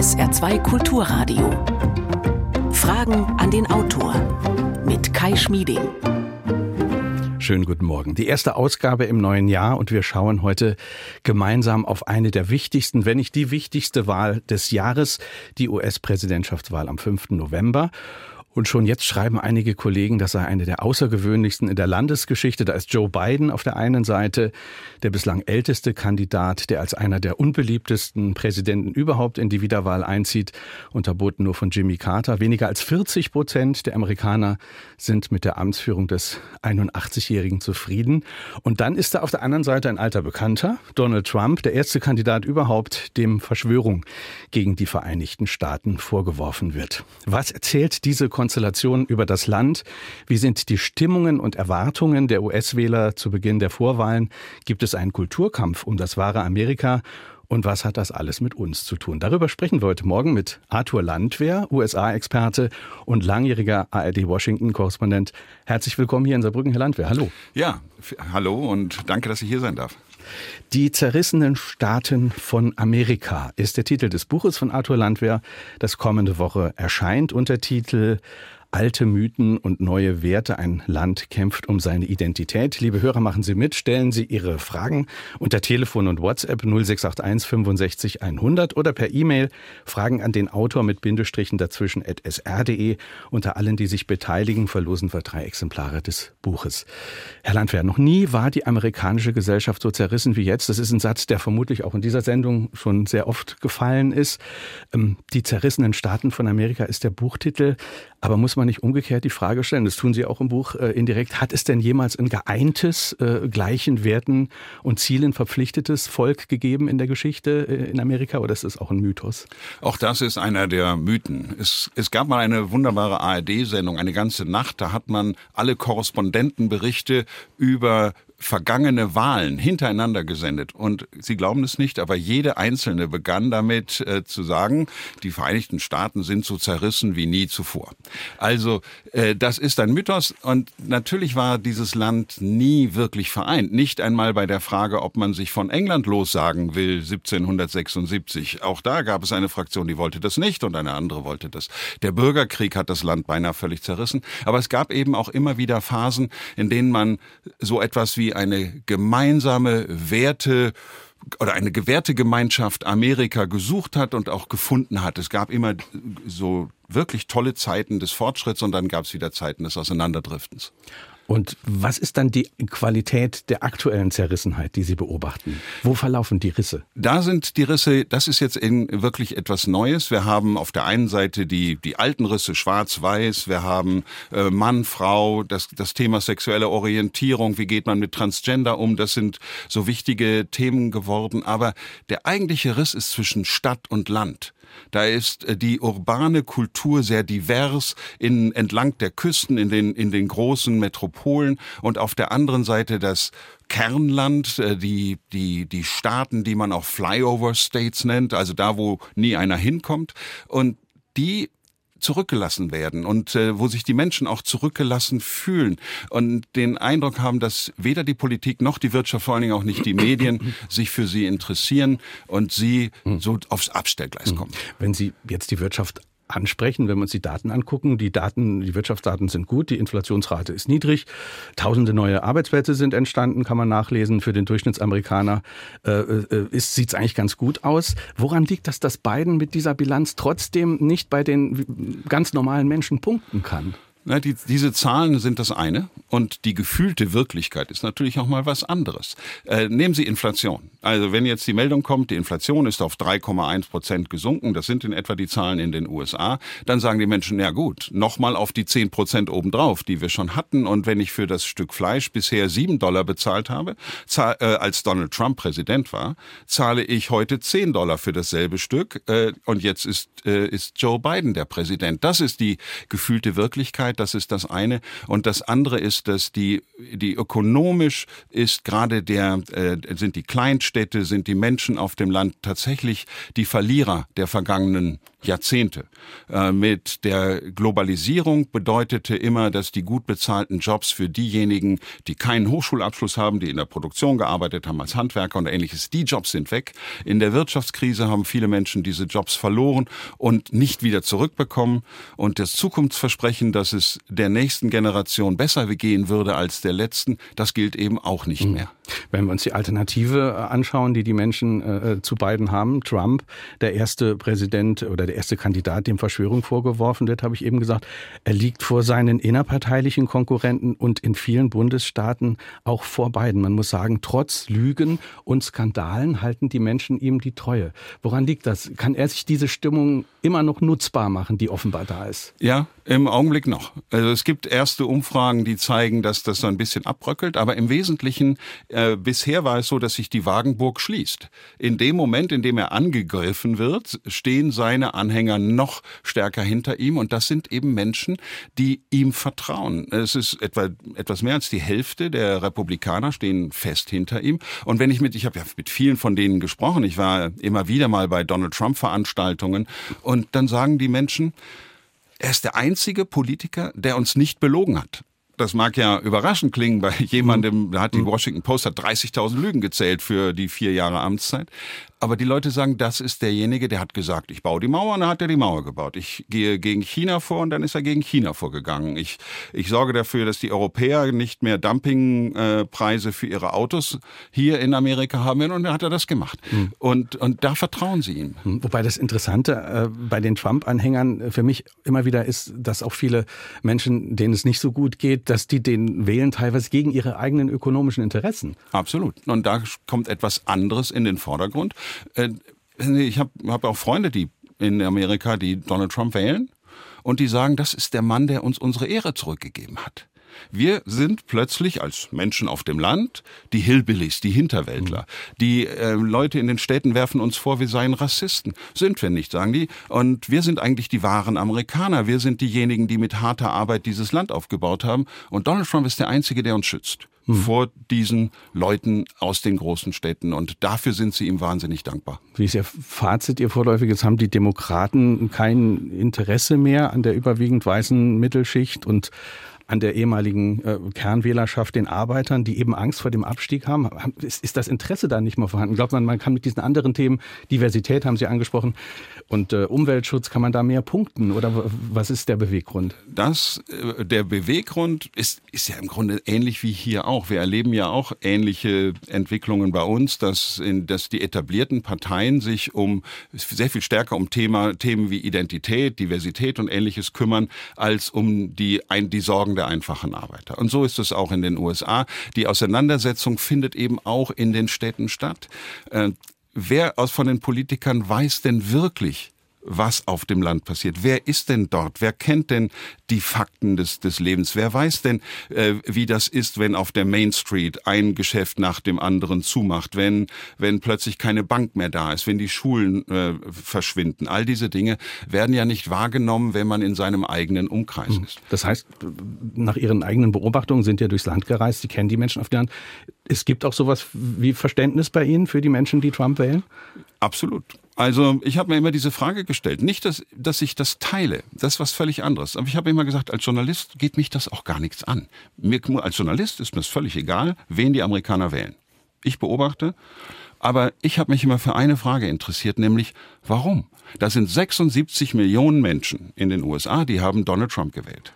SR2 Kulturradio. Fragen an den Autor mit Kai Schmieding. Schönen guten Morgen. Die erste Ausgabe im neuen Jahr und wir schauen heute gemeinsam auf eine der wichtigsten, wenn nicht die wichtigste Wahl des Jahres, die US-Präsidentschaftswahl am 5. November. Und schon jetzt schreiben einige Kollegen, das sei eine der außergewöhnlichsten in der Landesgeschichte. Da ist Joe Biden auf der einen Seite, der bislang älteste Kandidat, der als einer der unbeliebtesten Präsidenten überhaupt in die Wiederwahl einzieht, unterboten nur von Jimmy Carter. Weniger als 40 Prozent der Amerikaner sind mit der Amtsführung des 81-Jährigen zufrieden. Und dann ist da auf der anderen Seite ein alter Bekannter, Donald Trump, der erste Kandidat überhaupt, dem Verschwörung gegen die Vereinigten Staaten vorgeworfen wird. Was erzählt diese Konstellation über das Land? Wie sind die Stimmungen und Erwartungen der US-Wähler zu Beginn der Vorwahlen? Gibt es einen Kulturkampf um das wahre Amerika? Und was hat das alles mit uns zu tun? Darüber sprechen wir heute Morgen mit Arthur Landwehr, USA-Experte und langjähriger ARD-Washington-Korrespondent. Herzlich willkommen hier in Saarbrücken, Herr Landwehr. Hallo. Ja, hallo und danke, dass ich hier sein darf. Die zerrissenen Staaten von Amerika ist der Titel des Buches von Arthur Landwehr, das kommende Woche erscheint. Untertitel Alte Mythen und neue Werte. Ein Land kämpft um seine Identität. Liebe Hörer, machen Sie mit. Stellen Sie Ihre Fragen unter Telefon und WhatsApp 0681 65 100 oder per E-Mail Fragen an den Autor mit Bindestrichen dazwischen at sr.de. Unter allen, die sich beteiligen, verlosen wir drei Exemplare des Buches. Herr Landwehr, noch nie war die amerikanische Gesellschaft so zerrissen wie jetzt. Das ist ein Satz, der vermutlich auch in dieser Sendung schon sehr oft gefallen ist. Ähm, die zerrissenen Staaten von Amerika ist der Buchtitel. Aber muss man nicht umgekehrt die Frage stellen, das tun Sie auch im Buch äh, indirekt, hat es denn jemals ein geeintes, äh, gleichen Werten und Zielen verpflichtetes Volk gegeben in der Geschichte äh, in Amerika oder ist das auch ein Mythos? Auch das ist einer der Mythen. Es, es gab mal eine wunderbare ARD-Sendung, eine ganze Nacht, da hat man alle Korrespondentenberichte über vergangene Wahlen hintereinander gesendet. Und Sie glauben es nicht, aber jede einzelne begann damit äh, zu sagen, die Vereinigten Staaten sind so zerrissen wie nie zuvor. Also äh, das ist ein Mythos und natürlich war dieses Land nie wirklich vereint. Nicht einmal bei der Frage, ob man sich von England lossagen will 1776. Auch da gab es eine Fraktion, die wollte das nicht und eine andere wollte das. Der Bürgerkrieg hat das Land beinahe völlig zerrissen. Aber es gab eben auch immer wieder Phasen, in denen man so etwas wie eine gemeinsame Werte oder eine gewährte Gemeinschaft Amerika gesucht hat und auch gefunden hat. Es gab immer so wirklich tolle Zeiten des Fortschritts und dann gab es wieder Zeiten des Auseinanderdriftens. Und was ist dann die Qualität der aktuellen Zerrissenheit, die Sie beobachten? Wo verlaufen die Risse? Da sind die Risse, das ist jetzt wirklich etwas Neues. Wir haben auf der einen Seite die, die alten Risse schwarz-weiß, wir haben äh, Mann, Frau, das, das Thema sexuelle Orientierung, wie geht man mit Transgender um, das sind so wichtige Themen geworden. Aber der eigentliche Riss ist zwischen Stadt und Land. Da ist äh, die urbane Kultur sehr divers in, entlang der Küsten, in den, in den großen Metropolen und auf der anderen Seite das Kernland, äh, die, die, die Staaten, die man auch Flyover States nennt, also da, wo nie einer hinkommt. Und die zurückgelassen werden und äh, wo sich die Menschen auch zurückgelassen fühlen und den Eindruck haben, dass weder die Politik noch die Wirtschaft, vor allen Dingen auch nicht die Medien, sich für sie interessieren und sie so aufs Abstellgleis kommen. Wenn Sie jetzt die Wirtschaft ansprechen, wenn wir uns die Daten angucken. Die Daten, die Wirtschaftsdaten sind gut, die Inflationsrate ist niedrig, tausende neue Arbeitsplätze sind entstanden, kann man nachlesen. Für den Durchschnittsamerikaner äh, äh, sieht es eigentlich ganz gut aus. Woran liegt das, dass Biden mit dieser Bilanz trotzdem nicht bei den ganz normalen Menschen punkten kann? Na, die, diese Zahlen sind das eine und die gefühlte Wirklichkeit ist natürlich auch mal was anderes. Äh, nehmen Sie Inflation. Also wenn jetzt die Meldung kommt, die Inflation ist auf 3,1 Prozent gesunken, das sind in etwa die Zahlen in den USA, dann sagen die Menschen, ja gut, nochmal auf die 10 Prozent obendrauf, die wir schon hatten und wenn ich für das Stück Fleisch bisher 7 Dollar bezahlt habe, zahl, äh, als Donald Trump Präsident war, zahle ich heute 10 Dollar für dasselbe Stück äh, und jetzt ist, äh, ist Joe Biden der Präsident. Das ist die gefühlte Wirklichkeit das ist das eine. Und das andere ist, dass die, die ökonomisch ist gerade der, äh, sind die Kleinstädte, sind die Menschen auf dem Land tatsächlich die Verlierer der vergangenen Jahrzehnte. Äh, mit der Globalisierung bedeutete immer, dass die gut bezahlten Jobs für diejenigen, die keinen Hochschulabschluss haben, die in der Produktion gearbeitet haben als Handwerker und ähnliches, die Jobs sind weg. In der Wirtschaftskrise haben viele Menschen diese Jobs verloren und nicht wieder zurückbekommen. Und das Zukunftsversprechen, dass es der nächsten Generation besser gehen würde als der letzten, das gilt eben auch nicht mhm. mehr. Wenn wir uns die Alternative äh, anschauen, die die Menschen äh, zu beiden haben, Trump, der erste Präsident oder der erste Kandidat, dem Verschwörung vorgeworfen wird, habe ich eben gesagt, er liegt vor seinen innerparteilichen Konkurrenten und in vielen Bundesstaaten auch vor beiden. Man muss sagen, trotz Lügen und Skandalen halten die Menschen ihm die Treue. Woran liegt das? Kann er sich diese Stimmung immer noch nutzbar machen, die offenbar da ist? Ja, im Augenblick noch. Also es gibt erste Umfragen, die zeigen, dass das so ein bisschen abbröckelt, aber im Wesentlichen äh, bisher war es so, dass sich die Wagenburg schließt. In dem Moment, in dem er angegriffen wird, stehen seine Anhänger noch stärker hinter ihm und das sind eben Menschen, die ihm vertrauen. Es ist etwa etwas mehr als die Hälfte der Republikaner stehen fest hinter ihm und wenn ich mit ich habe ja mit vielen von denen gesprochen, ich war immer wieder mal bei Donald Trump Veranstaltungen und dann sagen die Menschen, er ist der einzige Politiker, der uns nicht belogen hat. Das mag ja überraschend klingen bei jemandem, da hat die mhm. Washington Post hat 30.000 Lügen gezählt für die vier Jahre Amtszeit. Aber die Leute sagen, das ist derjenige, der hat gesagt, ich baue die Mauer und dann hat er die Mauer gebaut. Ich gehe gegen China vor und dann ist er gegen China vorgegangen. Ich, ich sorge dafür, dass die Europäer nicht mehr Dumpingpreise für ihre Autos hier in Amerika haben und dann hat er das gemacht. Mhm. Und, und da vertrauen sie ihm. Hm, wobei das Interessante äh, bei den Trump-Anhängern für mich immer wieder ist, dass auch viele Menschen, denen es nicht so gut geht, dass die den wählen teilweise gegen ihre eigenen ökonomischen Interessen. Absolut. Und da kommt etwas anderes in den Vordergrund. Äh, ich habe hab auch Freunde, die in Amerika, die Donald Trump wählen und die sagen, das ist der Mann, der uns unsere Ehre zurückgegeben hat. Wir sind plötzlich als Menschen auf dem Land die Hillbillies, die Hinterwäldler. Mhm. Die äh, Leute in den Städten werfen uns vor, wir seien Rassisten. Sind wir nicht, sagen die. Und wir sind eigentlich die wahren Amerikaner. Wir sind diejenigen, die mit harter Arbeit dieses Land aufgebaut haben. Und Donald Trump ist der Einzige, der uns schützt mhm. vor diesen Leuten aus den großen Städten. Und dafür sind sie ihm wahnsinnig dankbar. Wie ist Ihr Fazit, Ihr vorläufiges? Haben die Demokraten kein Interesse mehr an der überwiegend weißen Mittelschicht und an der ehemaligen äh, Kernwählerschaft, den Arbeitern, die eben Angst vor dem Abstieg haben? Ist, ist das Interesse da nicht mehr vorhanden? Glaubt man, man kann mit diesen anderen Themen, Diversität haben Sie angesprochen, und äh, Umweltschutz, kann man da mehr punkten? Oder was ist der Beweggrund? Das, äh, der Beweggrund ist, ist ja im Grunde ähnlich wie hier auch. Wir erleben ja auch ähnliche Entwicklungen bei uns, dass, in, dass die etablierten Parteien sich um sehr viel stärker um Thema, Themen wie Identität, Diversität und ähnliches kümmern, als um die, ein, die Sorgen der einfachen Arbeiter. Und so ist es auch in den USA. Die Auseinandersetzung findet eben auch in den Städten statt. Äh, wer aus von den Politikern weiß denn wirklich, was auf dem Land passiert. Wer ist denn dort? Wer kennt denn die Fakten des, des Lebens? Wer weiß denn, äh, wie das ist, wenn auf der Main Street ein Geschäft nach dem anderen zumacht, wenn, wenn plötzlich keine Bank mehr da ist, wenn die Schulen äh, verschwinden? All diese Dinge werden ja nicht wahrgenommen, wenn man in seinem eigenen Umkreis hm. ist. Das heißt, nach Ihren eigenen Beobachtungen sind ja durchs Land gereist, Sie kennen die Menschen auf dem Land. Es gibt auch sowas wie Verständnis bei Ihnen für die Menschen, die Trump wählen? Absolut. Also ich habe mir immer diese Frage gestellt. Nicht, dass, dass ich das teile. Das ist was völlig anderes. Aber ich habe immer gesagt, als Journalist geht mich das auch gar nichts an. Mir, als Journalist ist mir es völlig egal, wen die Amerikaner wählen. Ich beobachte, aber ich habe mich immer für eine Frage interessiert, nämlich warum? Da sind 76 Millionen Menschen in den USA, die haben Donald Trump gewählt.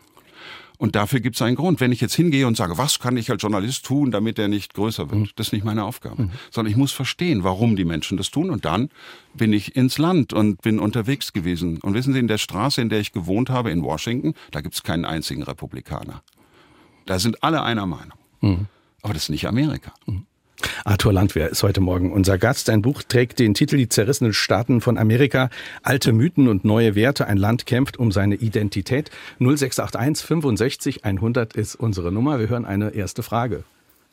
Und dafür gibt es einen Grund. Wenn ich jetzt hingehe und sage, was kann ich als Journalist tun, damit er nicht größer wird, mhm. das ist nicht meine Aufgabe. Mhm. Sondern ich muss verstehen, warum die Menschen das tun. Und dann bin ich ins Land und bin unterwegs gewesen. Und wissen Sie, in der Straße, in der ich gewohnt habe, in Washington, da gibt es keinen einzigen Republikaner. Da sind alle einer Meinung. Mhm. Aber das ist nicht Amerika. Arthur Landwehr ist heute Morgen unser Gast. Sein Buch trägt den Titel Die zerrissenen Staaten von Amerika. Alte Mythen und neue Werte. Ein Land kämpft um seine Identität. 0681 65 100 ist unsere Nummer. Wir hören eine erste Frage.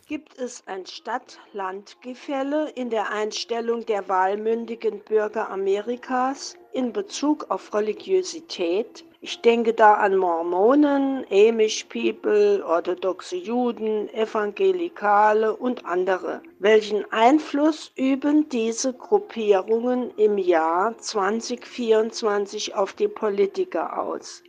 Gibt es ein Stadt-Land-Gefälle in der Einstellung der wahlmündigen Bürger Amerikas? In Bezug auf Religiosität. Ich denke da an Mormonen, Amish People, orthodoxe Juden, Evangelikale und andere. Welchen Einfluss üben diese Gruppierungen im Jahr 2024 auf die Politiker aus?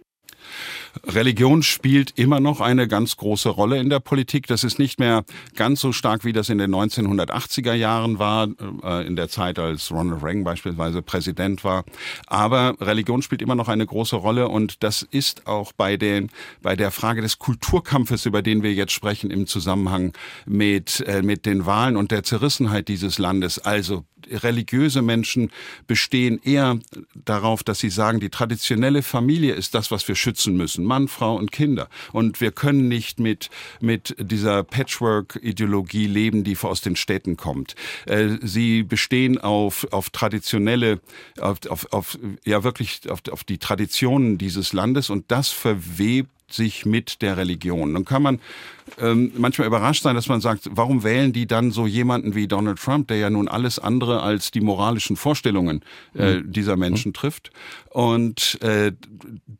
Religion spielt immer noch eine ganz große Rolle in der Politik. Das ist nicht mehr ganz so stark, wie das in den 1980er Jahren war, äh, in der Zeit, als Ronald Reagan beispielsweise Präsident war. Aber Religion spielt immer noch eine große Rolle und das ist auch bei den, bei der Frage des Kulturkampfes, über den wir jetzt sprechen, im Zusammenhang mit, äh, mit den Wahlen und der Zerrissenheit dieses Landes. Also religiöse Menschen bestehen eher darauf, dass sie sagen, die traditionelle Familie ist das, was wir schützen müssen. Mann, Frau und Kinder. Und wir können nicht mit, mit dieser Patchwork-Ideologie leben, die aus den Städten kommt. Äh, sie bestehen auf, auf traditionelle, auf, auf, auf ja wirklich auf, auf die Traditionen dieses Landes und das verwebt sich mit der Religion. Dann kann man ähm, manchmal überrascht sein, dass man sagt, warum wählen die dann so jemanden wie Donald Trump, der ja nun alles andere als die moralischen Vorstellungen äh, mhm. dieser Menschen mhm. trifft. Und äh,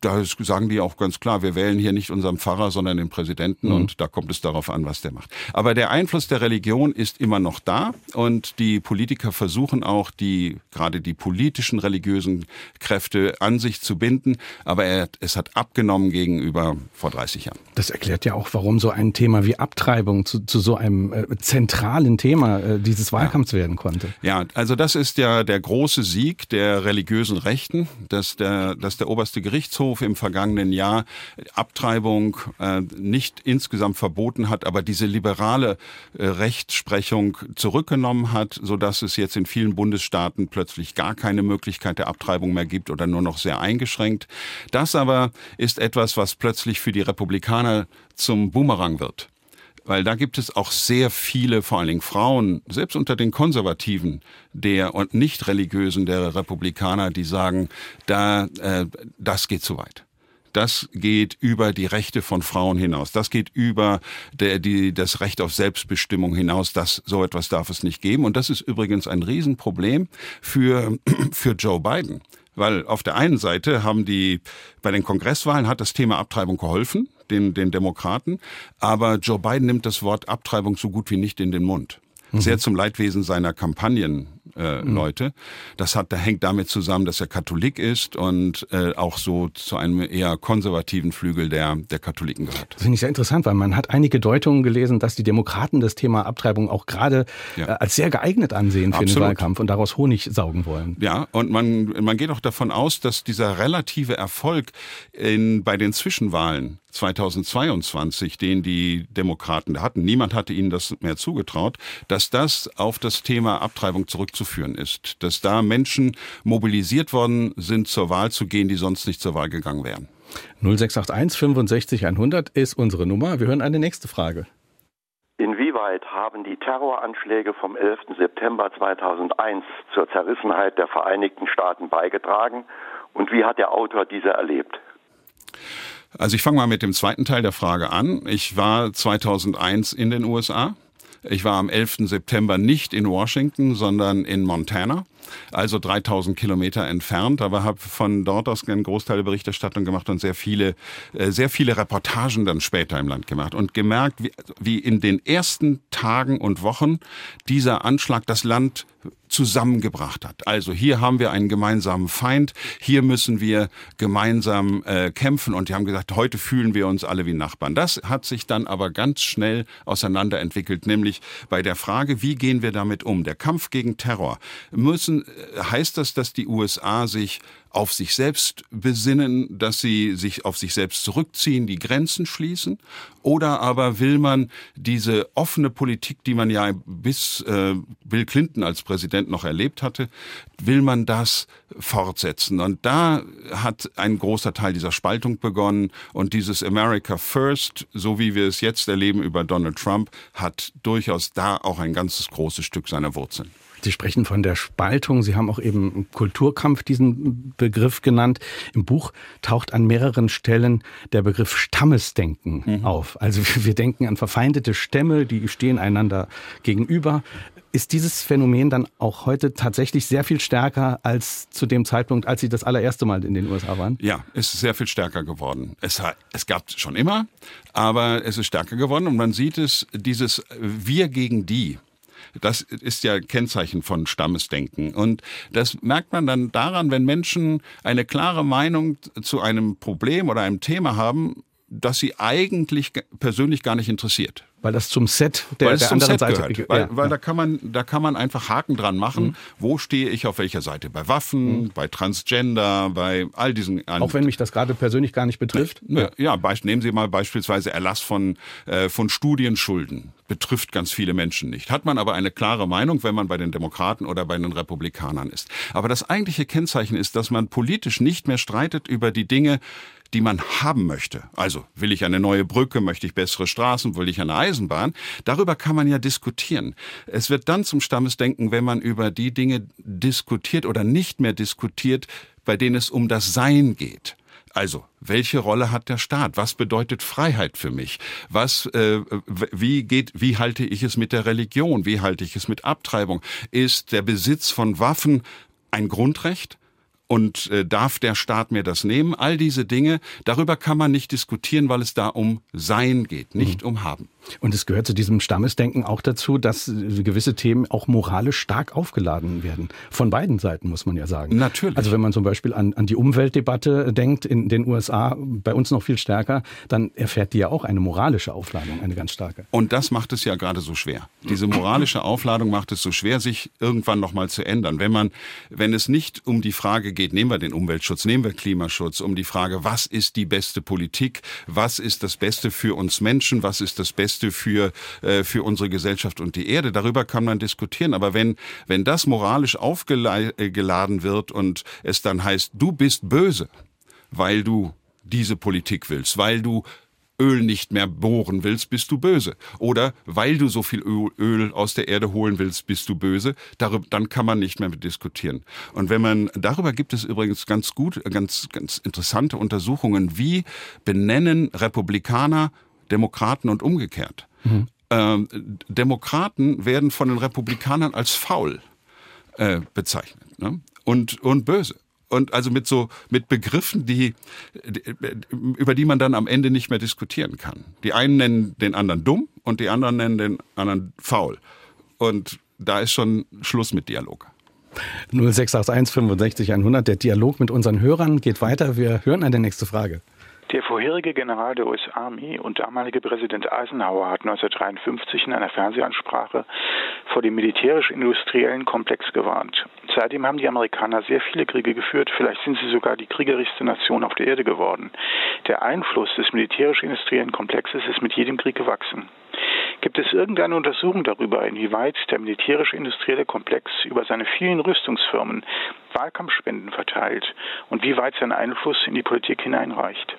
da sagen die auch ganz klar, wir wählen hier nicht unseren Pfarrer, sondern den Präsidenten mhm. und da kommt es darauf an, was der macht. Aber der Einfluss der Religion ist immer noch da und die Politiker versuchen auch die, gerade die politischen religiösen Kräfte an sich zu binden, aber er, es hat abgenommen gegenüber vor 30 Jahren. Das erklärt ja auch, warum so ein Thema wie Abtreibung zu, zu so einem äh, zentralen Thema äh, dieses Wahlkampfs ja. werden konnte. Ja, also das ist ja der große Sieg der religiösen Rechten, dass der, dass der oberste Gerichtshof im vergangenen Jahr Abtreibung äh, nicht insgesamt verboten hat, aber diese liberale äh, Rechtsprechung zurückgenommen hat, so dass es jetzt in vielen Bundesstaaten plötzlich gar keine Möglichkeit der Abtreibung mehr gibt oder nur noch sehr eingeschränkt. Das aber ist etwas, was plötzlich für die Republikaner zum Boomerang wird. Weil da gibt es auch sehr viele, vor allen Dingen Frauen, selbst unter den Konservativen der und nicht religiösen der Republikaner, die sagen, da äh, das geht zu weit das geht über die Rechte von Frauen hinaus. Das geht über der, die, das Recht auf Selbstbestimmung hinaus. Das, so etwas darf es nicht geben. Und das ist übrigens ein Riesenproblem für, für Joe Biden. Weil auf der einen Seite haben die, bei den Kongresswahlen hat das Thema Abtreibung geholfen, den, den Demokraten, aber Joe Biden nimmt das Wort Abtreibung so gut wie nicht in den Mund. Mhm. Sehr zum Leidwesen seiner Kampagnen äh, mhm. Leute. Das hat, da hängt damit zusammen, dass er Katholik ist und äh, auch so zu einem eher konservativen Flügel der, der Katholiken gehört. Das finde ich sehr interessant, weil man hat einige Deutungen gelesen, dass die Demokraten das Thema Abtreibung auch gerade ja. äh, als sehr geeignet ansehen für Absolut. den Wahlkampf und daraus Honig saugen wollen. Ja, und man, man geht auch davon aus, dass dieser relative Erfolg in, bei den Zwischenwahlen 2022, den die Demokraten hatten, niemand hatte ihnen das mehr zugetraut, dass das auf das Thema Abtreibung zurückzuführen ist. Dass da Menschen mobilisiert worden sind, zur Wahl zu gehen, die sonst nicht zur Wahl gegangen wären. 0681 65 100 ist unsere Nummer. Wir hören eine nächste Frage. Inwieweit haben die Terroranschläge vom 11. September 2001 zur Zerrissenheit der Vereinigten Staaten beigetragen und wie hat der Autor diese erlebt? Also ich fange mal mit dem zweiten Teil der Frage an. Ich war 2001 in den USA. Ich war am 11. September nicht in Washington, sondern in Montana, also 3000 Kilometer entfernt, aber habe von dort aus einen Großteil der Berichterstattung gemacht und sehr viele, äh, sehr viele Reportagen dann später im Land gemacht und gemerkt, wie, wie in den ersten Tagen und Wochen dieser Anschlag das Land zusammengebracht hat. Also hier haben wir einen gemeinsamen Feind, hier müssen wir gemeinsam äh, kämpfen und die haben gesagt, heute fühlen wir uns alle wie Nachbarn. Das hat sich dann aber ganz schnell auseinanderentwickelt, nämlich bei der Frage, wie gehen wir damit um? Der Kampf gegen Terror. Müssen, äh, heißt das, dass die USA sich auf sich selbst besinnen, dass sie sich auf sich selbst zurückziehen, die Grenzen schließen? Oder aber will man diese offene Politik, die man ja bis äh, Bill Clinton als Präsident noch erlebt hatte, will man das fortsetzen? Und da hat ein großer Teil dieser Spaltung begonnen und dieses America First, so wie wir es jetzt erleben über Donald Trump, hat durchaus da auch ein ganzes großes Stück seiner Wurzeln. Sie sprechen von der Spaltung. Sie haben auch eben Kulturkampf diesen Begriff genannt. Im Buch taucht an mehreren Stellen der Begriff Stammesdenken mhm. auf. Also wir denken an verfeindete Stämme, die stehen einander gegenüber. Ist dieses Phänomen dann auch heute tatsächlich sehr viel stärker als zu dem Zeitpunkt, als Sie das allererste Mal in den USA waren? Ja, es ist sehr viel stärker geworden. Es, es gab es schon immer, aber es ist stärker geworden und man sieht es, dieses Wir gegen die. Das ist ja Kennzeichen von Stammesdenken. Und das merkt man dann daran, wenn Menschen eine klare Meinung zu einem Problem oder einem Thema haben, das sie eigentlich persönlich gar nicht interessiert. Weil das zum Set der, weil der anderen Set Seite gehört. Weil, Ja, weil ja. da kann man, da kann man einfach Haken dran machen. Mhm. Wo stehe ich auf welcher Seite? Bei Waffen, bei Transgender, bei all diesen. Auch wenn mich das gerade persönlich gar nicht betrifft. Ja, ja beisp- nehmen Sie mal beispielsweise Erlass von, äh, von Studienschulden. Betrifft ganz viele Menschen nicht. Hat man aber eine klare Meinung, wenn man bei den Demokraten oder bei den Republikanern ist. Aber das eigentliche Kennzeichen ist, dass man politisch nicht mehr streitet über die Dinge, die man haben möchte. Also will ich eine neue Brücke, möchte ich bessere Straßen, will ich eine Eisenbahn. Darüber kann man ja diskutieren. Es wird dann zum Stammesdenken, wenn man über die Dinge diskutiert oder nicht mehr diskutiert, bei denen es um das Sein geht. Also, welche Rolle hat der Staat? Was bedeutet Freiheit für mich? Was, äh, wie geht, wie halte ich es mit der Religion? Wie halte ich es mit Abtreibung? Ist der Besitz von Waffen ein Grundrecht? Und äh, darf der Staat mir das nehmen? All diese Dinge, darüber kann man nicht diskutieren, weil es da um Sein geht, nicht um Haben. Und es gehört zu diesem Stammesdenken auch dazu, dass äh, gewisse Themen auch moralisch stark aufgeladen werden. Von beiden Seiten, muss man ja sagen. Natürlich. Also wenn man zum Beispiel an, an die Umweltdebatte denkt, in den USA, bei uns noch viel stärker, dann erfährt die ja auch eine moralische Aufladung, eine ganz starke. Und das macht es ja gerade so schwer. Diese moralische Aufladung macht es so schwer, sich irgendwann nochmal zu ändern. Wenn man, wenn es nicht um die Frage geht, nehmen wir den Umweltschutz, nehmen wir Klimaschutz, um die Frage, was ist die beste Politik, was ist das Beste für uns Menschen, was ist das Beste für, äh, für unsere Gesellschaft und die Erde, darüber kann man diskutieren. Aber wenn, wenn das moralisch aufgeladen wird und es dann heißt, du bist böse, weil du diese Politik willst, weil du Öl nicht mehr bohren willst, bist du böse. Oder weil du so viel Öl, aus der Erde holen willst, bist du böse. Darüber, dann kann man nicht mehr diskutieren. Und wenn man, darüber gibt es übrigens ganz gut, ganz, ganz interessante Untersuchungen, wie benennen Republikaner Demokraten und umgekehrt. Ähm, Demokraten werden von den Republikanern als faul äh, bezeichnet ne? und, und böse. Und also mit so mit Begriffen, die, die über die man dann am Ende nicht mehr diskutieren kann. Die einen nennen den anderen dumm und die anderen nennen den anderen faul. Und da ist schon Schluss mit Dialog. 0681 65 100. Der Dialog mit unseren Hörern geht weiter. Wir hören eine nächste Frage. Der vorherige General der US Army und damalige Präsident Eisenhower hat 1953 in einer Fernsehansprache vor dem militärisch-industriellen Komplex gewarnt. Seitdem haben die Amerikaner sehr viele Kriege geführt, vielleicht sind sie sogar die kriegerischste Nation auf der Erde geworden. Der Einfluss des militärisch-industriellen Komplexes ist mit jedem Krieg gewachsen. Gibt es irgendeine Untersuchung darüber, inwieweit der militärisch-industrielle Komplex über seine vielen Rüstungsfirmen Wahlkampfspenden verteilt und wie weit sein Einfluss in die Politik hineinreicht?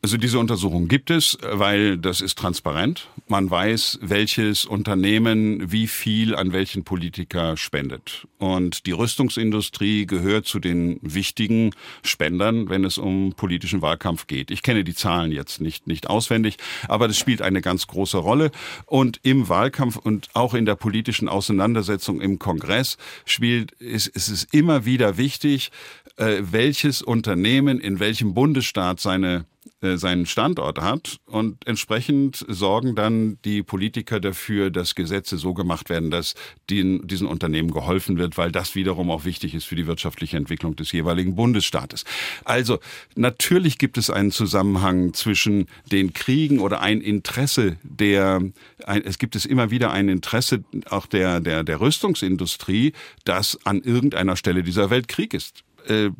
Also diese Untersuchung gibt es, weil das ist transparent. Man weiß, welches Unternehmen wie viel an welchen Politiker spendet. Und die Rüstungsindustrie gehört zu den wichtigen Spendern, wenn es um politischen Wahlkampf geht. Ich kenne die Zahlen jetzt nicht, nicht auswendig, aber das spielt eine ganz große Rolle. Und im Wahlkampf und auch in der politischen Auseinandersetzung im Kongress spielt, ist, ist es immer wieder wichtig, äh, welches Unternehmen in welchem Bundesstaat seine seinen Standort hat und entsprechend sorgen dann die Politiker dafür, dass Gesetze so gemacht werden, dass den, diesen Unternehmen geholfen wird, weil das wiederum auch wichtig ist für die wirtschaftliche Entwicklung des jeweiligen Bundesstaates. Also natürlich gibt es einen Zusammenhang zwischen den Kriegen oder ein Interesse der, ein, es gibt es immer wieder ein Interesse auch der, der, der Rüstungsindustrie, dass an irgendeiner Stelle dieser Welt Krieg ist äh,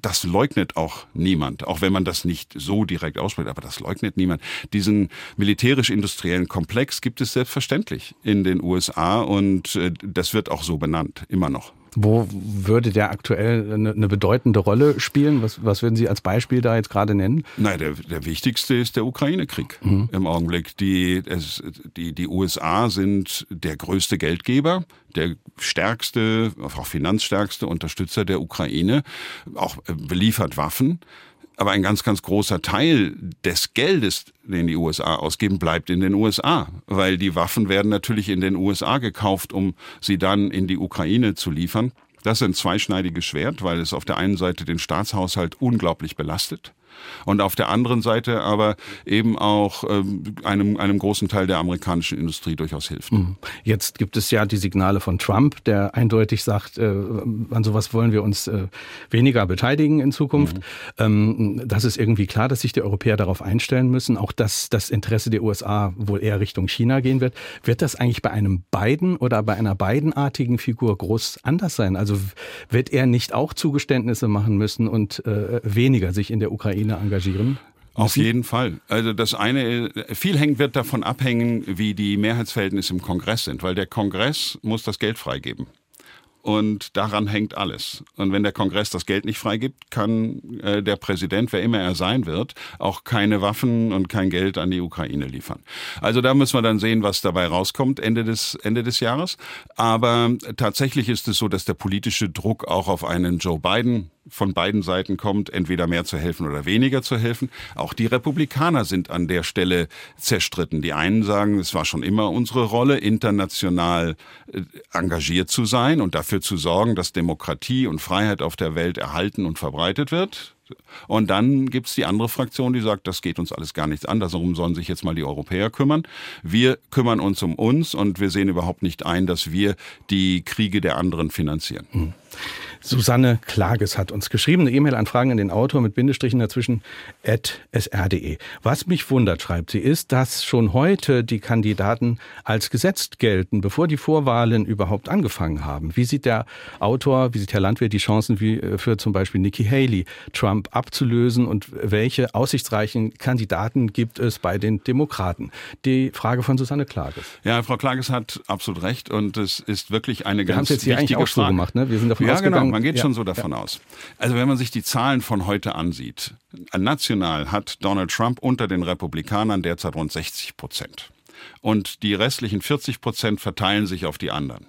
das leugnet auch niemand, auch wenn man das nicht so direkt ausspricht, aber das leugnet niemand. Diesen militärisch-industriellen Komplex gibt es selbstverständlich in den USA und äh, das wird auch so benannt, immer noch. Wo würde der aktuell eine, eine bedeutende Rolle spielen? Was, was würden Sie als Beispiel da jetzt gerade nennen? Nein, der, der wichtigste ist der Ukraine-Krieg Mhm. im Augenblick. Die, es, die, die USA sind der größte Geldgeber, der stärkste, auch finanzstärkste Unterstützer der Ukraine, auch äh, beliefert Waffen. Aber ein ganz, ganz großer Teil des Geldes, den die USA ausgeben, bleibt in den USA, weil die Waffen werden natürlich in den USA gekauft, um sie dann in die Ukraine zu liefern. Das ist ein zweischneidiges Schwert, weil es auf der einen Seite den Staatshaushalt unglaublich belastet und auf der anderen Seite aber eben auch ähm, einem, einem großen Teil der amerikanischen Industrie durchaus hilft. Mhm. Jetzt gibt es ja die Signale von Trump, der eindeutig sagt, äh, an sowas wollen wir uns äh, weniger beteiligen in Zukunft. Mhm. Ähm, das ist irgendwie klar, dass sich die Europäer darauf einstellen müssen, auch dass das Interesse der USA wohl eher Richtung China gehen wird. Wird das eigentlich bei einem Biden oder bei einer Beidenartigen Figur groß anders sein? Also wird er nicht auch Zugeständnisse machen müssen und äh, weniger sich in der Ukraine Ukraine engagieren? Auf jeden Fall. Also das eine, viel hängt wird davon abhängen, wie die Mehrheitsverhältnisse im Kongress sind, weil der Kongress muss das Geld freigeben. Und daran hängt alles. Und wenn der Kongress das Geld nicht freigibt, kann äh, der Präsident, wer immer er sein wird, auch keine Waffen und kein Geld an die Ukraine liefern. Also da müssen wir dann sehen, was dabei rauskommt Ende des, Ende des Jahres. Aber tatsächlich ist es so, dass der politische Druck auch auf einen Joe Biden von beiden Seiten kommt, entweder mehr zu helfen oder weniger zu helfen. Auch die Republikaner sind an der Stelle zerstritten. Die einen sagen, es war schon immer unsere Rolle, international äh, engagiert zu sein und dafür zu sorgen, dass Demokratie und Freiheit auf der Welt erhalten und verbreitet wird. Und dann gibt's die andere Fraktion, die sagt, das geht uns alles gar nichts an, darum sollen sich jetzt mal die Europäer kümmern. Wir kümmern uns um uns und wir sehen überhaupt nicht ein, dass wir die Kriege der anderen finanzieren. Mhm. Susanne Klages hat uns geschrieben, eine E-Mail an Fragen an den Autor mit Bindestrichen dazwischen at sr.de. Was mich wundert, schreibt sie, ist, dass schon heute die Kandidaten als gesetzt gelten, bevor die Vorwahlen überhaupt angefangen haben. Wie sieht der Autor, wie sieht Herr Landwehr die Chancen wie äh, für zum Beispiel Nikki Haley, Trump abzulösen und welche aussichtsreichen Kandidaten gibt es bei den Demokraten? Die Frage von Susanne Klages. Ja, Frau Klages hat absolut recht und es ist wirklich eine Wir ganz wichtige Frage. Wir haben es jetzt hier eigentlich auch so gemacht, ne? Wir sind davon ja, ausgegangen, genau man geht ja. schon so davon ja. aus. Also wenn man sich die Zahlen von heute ansieht, national hat Donald Trump unter den Republikanern derzeit rund 60 Prozent. Und die restlichen 40 Prozent verteilen sich auf die anderen.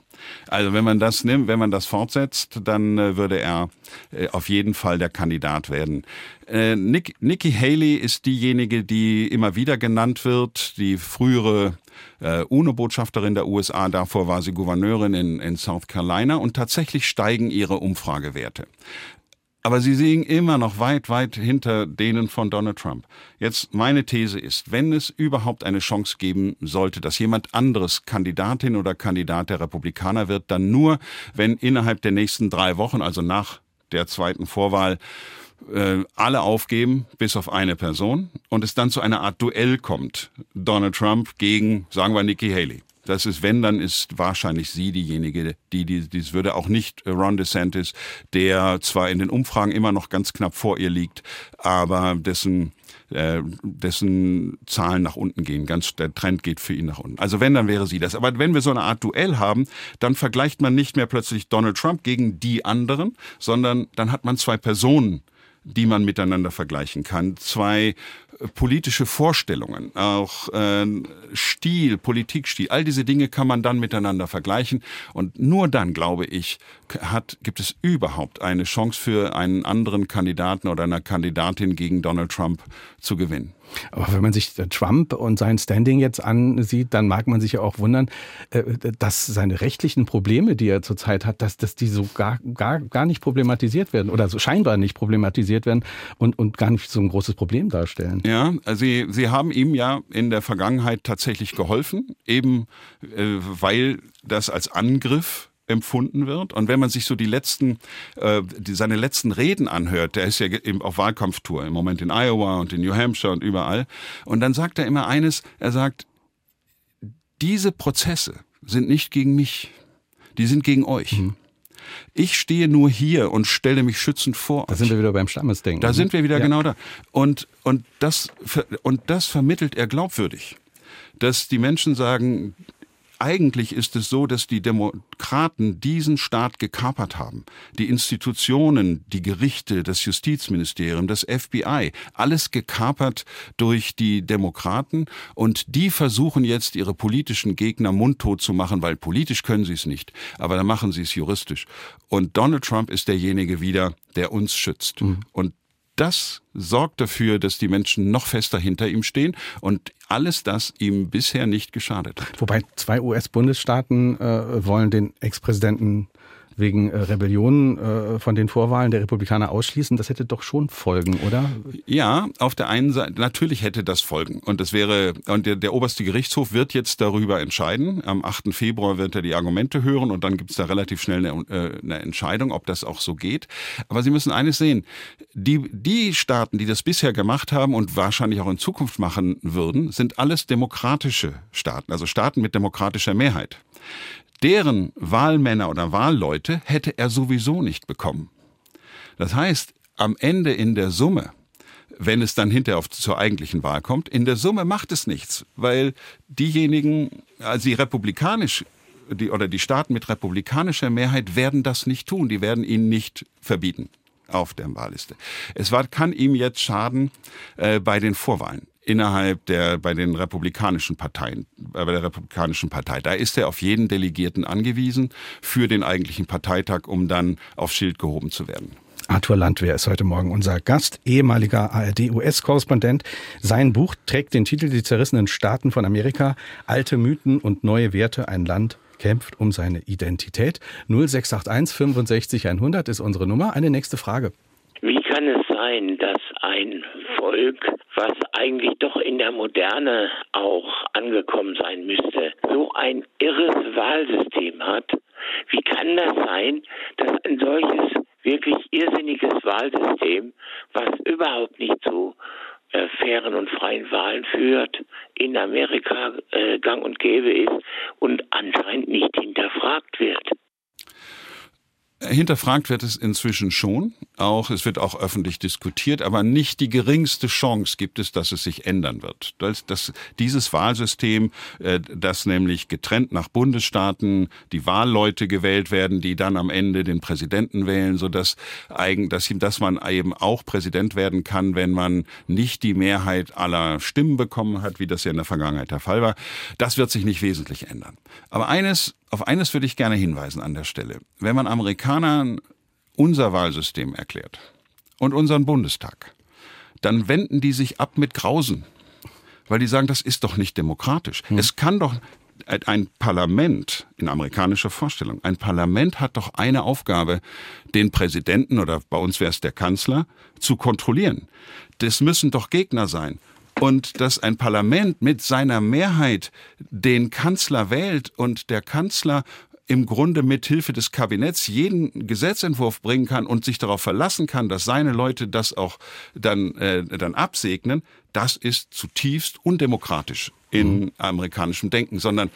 Also wenn man das nimmt, wenn man das fortsetzt, dann äh, würde er äh, auf jeden Fall der Kandidat werden. Äh, Nick, Nikki Haley ist diejenige, die immer wieder genannt wird, die frühere äh, UNO-Botschafterin der USA. Davor war sie Gouverneurin in, in South Carolina und tatsächlich steigen ihre Umfragewerte. Aber sie liegen immer noch weit, weit hinter denen von Donald Trump. Jetzt meine These ist, wenn es überhaupt eine Chance geben sollte, dass jemand anderes Kandidatin oder Kandidat der Republikaner wird, dann nur, wenn innerhalb der nächsten drei Wochen, also nach der zweiten Vorwahl, äh, alle aufgeben, bis auf eine Person, und es dann zu einer Art Duell kommt. Donald Trump gegen, sagen wir, Nikki Haley. Das ist, wenn, dann ist wahrscheinlich sie diejenige, die, die, dies würde auch nicht Ron DeSantis, der zwar in den Umfragen immer noch ganz knapp vor ihr liegt, aber dessen, äh, dessen Zahlen nach unten gehen. Ganz, der Trend geht für ihn nach unten. Also wenn, dann wäre sie das. Aber wenn wir so eine Art Duell haben, dann vergleicht man nicht mehr plötzlich Donald Trump gegen die anderen, sondern dann hat man zwei Personen, die man miteinander vergleichen kann. Zwei äh, politische Vorstellungen, auch äh, Stil, Politikstil, all diese Dinge kann man dann miteinander vergleichen. Und nur dann, glaube ich, hat, gibt es überhaupt eine Chance für einen anderen Kandidaten oder einer Kandidatin gegen Donald Trump zu gewinnen. Aber wenn man sich Trump und sein Standing jetzt ansieht, dann mag man sich ja auch wundern, äh, dass seine rechtlichen Probleme, die er zurzeit hat, dass, dass die so gar, gar, gar nicht problematisiert werden oder so scheinbar nicht problematisiert werden und, und gar nicht so ein großes Problem darstellen. Ja, Sie, Sie haben ihm ja in der Vergangenheit tatsächlich geholfen, eben äh, weil das als Angriff empfunden wird. Und wenn man sich so die letzten, äh, die, seine letzten Reden anhört, der ist ja eben auf Wahlkampftour, im Moment in Iowa und in New Hampshire und überall. Und dann sagt er immer eines, er sagt, diese Prozesse sind nicht gegen mich, die sind gegen euch. Mhm. Ich stehe nur hier und stelle mich schützend vor. Da sind wir wieder beim Stammesdenken. Da ne? sind wir wieder ja. genau da. Und, und, das, und das vermittelt er glaubwürdig. Dass die Menschen sagen, eigentlich ist es so, dass die Demokraten diesen Staat gekapert haben. Die Institutionen, die Gerichte, das Justizministerium, das FBI, alles gekapert durch die Demokraten und die versuchen jetzt ihre politischen Gegner mundtot zu machen, weil politisch können sie es nicht, aber dann machen sie es juristisch. Und Donald Trump ist derjenige wieder, der uns schützt. Mhm. Und das sorgt dafür, dass die Menschen noch fester hinter ihm stehen und alles das ihm bisher nicht geschadet hat. Wobei zwei US-Bundesstaaten äh, wollen den Ex-Präsidenten wegen äh, Rebellion äh, von den Vorwahlen der Republikaner ausschließen, das hätte doch schon Folgen, oder? Ja, auf der einen Seite, natürlich hätte das Folgen. Und das wäre, und der, der oberste Gerichtshof wird jetzt darüber entscheiden. Am 8. Februar wird er die Argumente hören und dann gibt es da relativ schnell eine, äh, eine Entscheidung, ob das auch so geht. Aber Sie müssen eines sehen, die, die Staaten, die das bisher gemacht haben und wahrscheinlich auch in Zukunft machen würden, sind alles demokratische Staaten, also Staaten mit demokratischer Mehrheit deren Wahlmänner oder Wahlleute hätte er sowieso nicht bekommen. Das heißt, am Ende in der Summe, wenn es dann hinterher auf, zur eigentlichen Wahl kommt, in der Summe macht es nichts, weil diejenigen, also die republikanisch die, oder die Staaten mit republikanischer Mehrheit werden das nicht tun, die werden ihn nicht verbieten auf der Wahlliste. Es war, kann ihm jetzt schaden äh, bei den Vorwahlen innerhalb der, bei den republikanischen Parteien, äh, bei der republikanischen Partei. Da ist er auf jeden Delegierten angewiesen für den eigentlichen Parteitag, um dann aufs Schild gehoben zu werden. Arthur Landwehr ist heute Morgen unser Gast, ehemaliger ARD-US-Korrespondent. Sein Buch trägt den Titel Die zerrissenen Staaten von Amerika, alte Mythen und neue Werte, ein Land kämpft um seine Identität. 0681 65 100 ist unsere Nummer. Eine nächste Frage. Wie kann es sein, dass ein Volk, was eigentlich doch in der Moderne auch angekommen sein müsste, so ein irres Wahlsystem hat? Wie kann das sein, dass ein solches wirklich irrsinniges Wahlsystem, was überhaupt nicht zu äh, fairen und freien Wahlen führt, in Amerika äh, gang und gäbe ist und anscheinend nicht hinterfragt wird? Hinterfragt wird es inzwischen schon, auch es wird auch öffentlich diskutiert, aber nicht die geringste Chance gibt es, dass es sich ändern wird. Das, das, dieses Wahlsystem, äh, das nämlich getrennt nach Bundesstaaten die Wahlleute gewählt werden, die dann am Ende den Präsidenten wählen, so dass eigen, dass, dass man eben auch Präsident werden kann, wenn man nicht die Mehrheit aller Stimmen bekommen hat, wie das ja in der Vergangenheit der Fall war. Das wird sich nicht wesentlich ändern. Aber eines auf eines würde ich gerne hinweisen an der Stelle. Wenn man Amerikanern unser Wahlsystem erklärt und unseren Bundestag, dann wenden die sich ab mit Grausen, weil die sagen, das ist doch nicht demokratisch. Hm. Es kann doch ein Parlament in amerikanischer Vorstellung, ein Parlament hat doch eine Aufgabe, den Präsidenten oder bei uns wäre es der Kanzler zu kontrollieren. Das müssen doch Gegner sein und dass ein Parlament mit seiner Mehrheit den Kanzler wählt und der Kanzler im Grunde mit Hilfe des Kabinetts jeden Gesetzentwurf bringen kann und sich darauf verlassen kann, dass seine Leute das auch dann, äh, dann absegnen, das ist zutiefst undemokratisch in mhm. amerikanischem Denken, sondern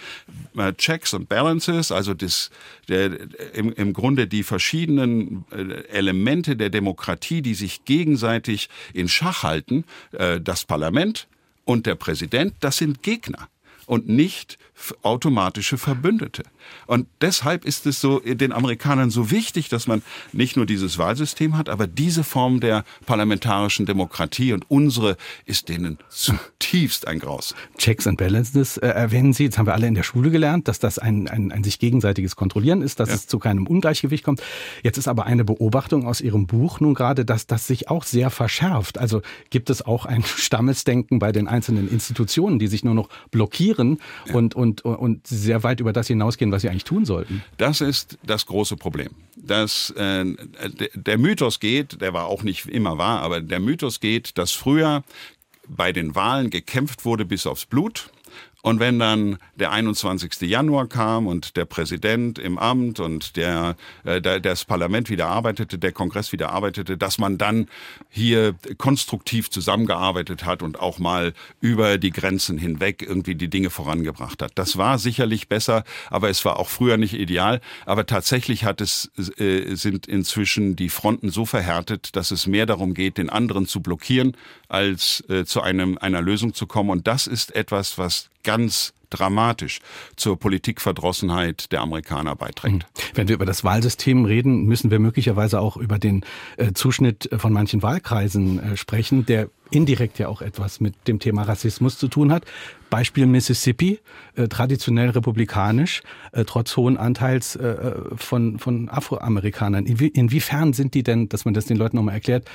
äh, Checks und Balances, also das, der, im, im Grunde die verschiedenen äh, Elemente der Demokratie, die sich gegenseitig in Schach halten, äh, das Parlament und der Präsident, das sind Gegner und nicht automatische Verbündete. Und deshalb ist es so den Amerikanern so wichtig, dass man nicht nur dieses Wahlsystem hat, aber diese Form der parlamentarischen Demokratie und unsere ist denen zutiefst ein Graus. Checks and Balances äh, erwähnen Sie. Jetzt haben wir alle in der Schule gelernt, dass das ein, ein, ein sich gegenseitiges Kontrollieren ist, dass ja. es zu keinem Ungleichgewicht kommt. Jetzt ist aber eine Beobachtung aus Ihrem Buch nun gerade, dass das sich auch sehr verschärft. Also gibt es auch ein Stammesdenken bei den einzelnen Institutionen, die sich nur noch blockieren ja. und, und, und sehr weit über das hinausgehen, was sie eigentlich tun sollten. Das ist das große Problem. Dass äh, der Mythos geht, der war auch nicht immer wahr, aber der Mythos geht, dass früher bei den Wahlen gekämpft wurde bis aufs Blut und wenn dann der 21. Januar kam und der Präsident im Amt und der, äh, der, das Parlament wieder arbeitete, der Kongress wieder arbeitete, dass man dann hier konstruktiv zusammengearbeitet hat und auch mal über die Grenzen hinweg irgendwie die Dinge vorangebracht hat. Das war sicherlich besser, aber es war auch früher nicht ideal. Aber tatsächlich hat es, äh, sind inzwischen die Fronten so verhärtet, dass es mehr darum geht, den anderen zu blockieren, als äh, zu einem, einer Lösung zu kommen. Und das ist etwas, was ganz dramatisch zur Politikverdrossenheit der Amerikaner beiträgt. Mhm. Wenn wir über das Wahlsystem reden, müssen wir möglicherweise auch über den äh, Zuschnitt von manchen Wahlkreisen äh, sprechen, der indirekt ja auch etwas mit dem Thema Rassismus zu tun hat. Beispiel Mississippi, äh, traditionell republikanisch, äh, trotz hohen Anteils äh, äh von, von Afroamerikanern. Inwie inwiefern sind die denn, dass man das den Leuten nochmal erklärt,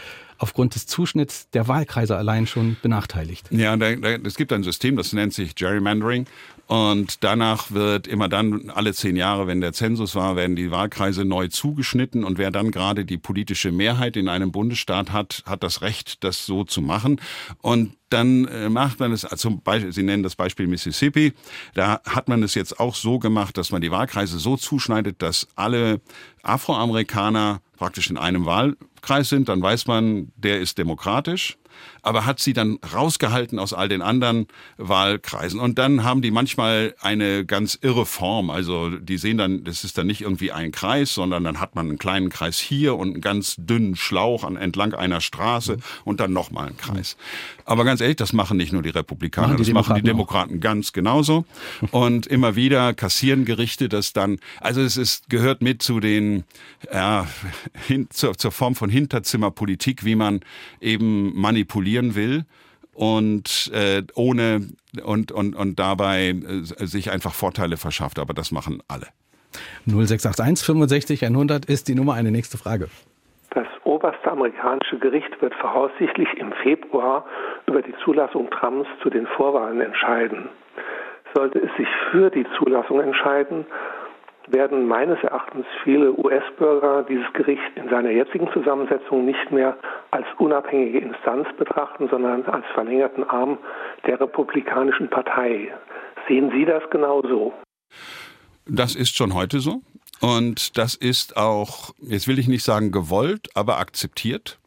aufgrund des Zuschnitts der Wahlkreise allein schon benachteiligt? Ja, da, da, es gibt ein System, das nennt sich Gerrymandering. Und danach wird immer dann, alle zehn Jahre, wenn der Zensus war, werden die Wahlkreise neu zugeschnitten. Und wer dann gerade die politische Mehrheit in einem Bundesstaat hat, hat das Recht, das so zu machen. Und dann äh, macht man es, zum Beispiel, Sie nennen das Beispiel Mississippi, da hat man es jetzt auch so gemacht, dass man die Wahlkreise so zuschneidet, dass alle Afroamerikaner praktisch in einem Wahlkreis sind, dann weiß man, der ist demokratisch aber hat sie dann rausgehalten aus all den anderen Wahlkreisen. Und dann haben die manchmal eine ganz irre Form. Also die sehen dann, das ist dann nicht irgendwie ein Kreis, sondern dann hat man einen kleinen Kreis hier und einen ganz dünnen Schlauch an, entlang einer Straße mhm. und dann nochmal einen Kreis. Aber ganz ehrlich, das machen nicht nur die Republikaner, machen die das Demokraten machen die Demokraten auch. ganz genauso. Und immer wieder kassieren Gerichte das dann. Also es ist, gehört mit zu den, ja, hin, zur, zur Form von Hinterzimmerpolitik, wie man eben manipulieren will und äh, ohne und, und, und dabei äh, sich einfach Vorteile verschafft. Aber das machen alle. 0681 65 100 ist die Nummer. Eine nächste Frage. Das oberste amerikanische Gericht wird voraussichtlich im Februar über die Zulassung Trumps zu den Vorwahlen entscheiden. Sollte es sich für die Zulassung entscheiden, werden meines Erachtens viele US-Bürger dieses Gericht in seiner jetzigen Zusammensetzung nicht mehr als unabhängige Instanz betrachten, sondern als verlängerten Arm der Republikanischen Partei. Sehen Sie das genauso? Das ist schon heute so. Und das ist auch, jetzt will ich nicht sagen gewollt, aber akzeptiert.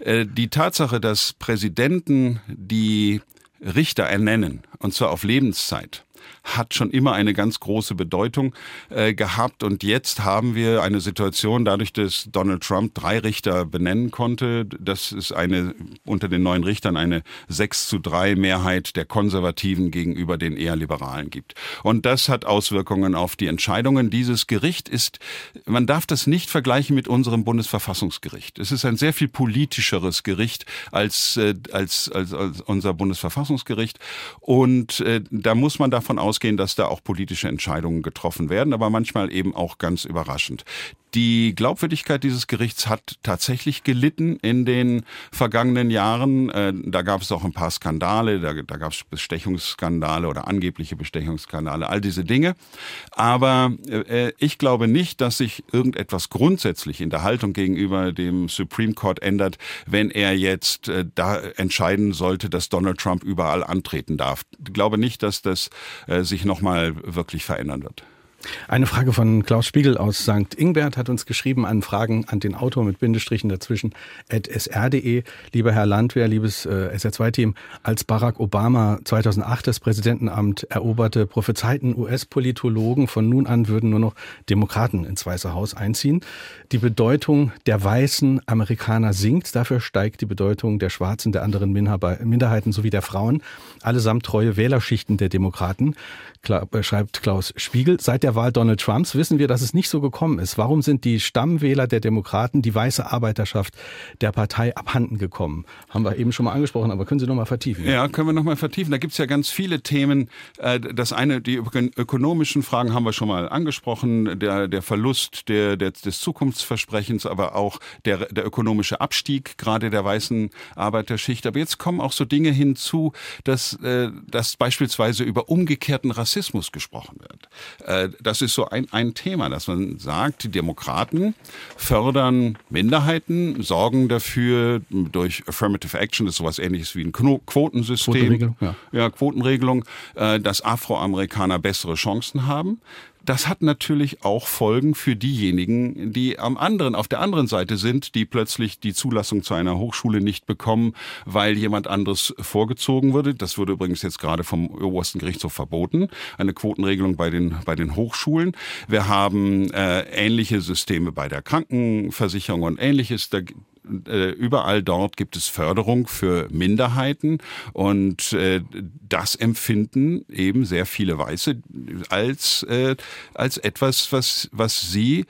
Äh, die Tatsache, dass Präsidenten die Richter ernennen, und zwar auf Lebenszeit, hat schon immer eine ganz große Bedeutung äh, gehabt. Und jetzt haben wir eine Situation, dadurch, dass Donald Trump drei Richter benennen konnte, dass es eine unter den neuen Richtern eine 6 zu 3 Mehrheit der Konservativen gegenüber den eher Liberalen gibt. Und das hat Auswirkungen auf die Entscheidungen. Dieses Gericht ist, man darf das nicht vergleichen mit unserem Bundesverfassungsgericht. Es ist ein sehr viel politischeres Gericht als, äh, als, als, als unser Bundesverfassungsgericht. Und äh, da muss man davon aus ausgehen, dass da auch politische Entscheidungen getroffen werden, aber manchmal eben auch ganz überraschend. Die Glaubwürdigkeit dieses Gerichts hat tatsächlich gelitten in den vergangenen Jahren. Äh, da gab es auch ein paar Skandale, da, da gab es Bestechungsskandale oder angebliche Bestechungsskandale, all diese Dinge. Aber äh, ich glaube nicht, dass sich irgendetwas grundsätzlich in der Haltung gegenüber dem Supreme Court ändert, wenn er jetzt äh, da entscheiden sollte, dass Donald Trump überall antreten darf. Ich glaube nicht, dass das sich nochmal wirklich verändern wird. Eine Frage von Klaus Spiegel aus St. Ingbert hat uns geschrieben an Fragen an den Autor mit Bindestrichen dazwischen at sr.de. Lieber Herr Landwehr, liebes äh, SR2-Team, als Barack Obama 2008 das Präsidentenamt eroberte, prophezeiten US-Politologen, von nun an würden nur noch Demokraten ins Weiße Haus einziehen. Die Bedeutung der weißen Amerikaner sinkt, dafür steigt die Bedeutung der Schwarzen, der anderen Minderheiten sowie der Frauen, allesamt treue Wählerschichten der Demokraten schreibt Klaus Spiegel. Seit der Wahl Donald Trumps wissen wir, dass es nicht so gekommen ist. Warum sind die Stammwähler der Demokraten, die weiße Arbeiterschaft der Partei abhanden gekommen? Haben wir eben schon mal angesprochen, aber können Sie noch mal vertiefen? Ja, können wir noch mal vertiefen. Da gibt es ja ganz viele Themen. Äh, das eine, die ökonomischen Fragen haben wir schon mal angesprochen. Der, der Verlust der, der, des Zukunftsversprechens, aber auch der, der ökonomische Abstieg gerade der weißen Arbeiterschicht. Aber jetzt kommen auch so Dinge hinzu, dass, äh, dass beispielsweise über umgekehrten Rassismus gesprochen wird. Äh, das ist so ein, ein Thema, dass man sagt, die Demokraten fördern Minderheiten, sorgen dafür durch Affirmative Action, das ist sowas ähnliches wie ein Quotensystem. Quotenregelung, ja. ja, Quotenregelung, äh, dass Afroamerikaner bessere Chancen haben. Das hat natürlich auch Folgen für diejenigen, die am anderen, auf der anderen Seite sind, die plötzlich die Zulassung zu einer Hochschule nicht bekommen, weil jemand anderes vorgezogen wurde. Das wurde übrigens jetzt gerade vom obersten Gerichtshof verboten. Eine Quotenregelung bei den, bei den Hochschulen. Wir haben äh, ähnliche Systeme bei der Krankenversicherung und ähnliches. Da äh, überall dort gibt es Förderung für Minderheiten und äh, das empfinden eben sehr viele Weiße als, äh, als etwas, was, was sie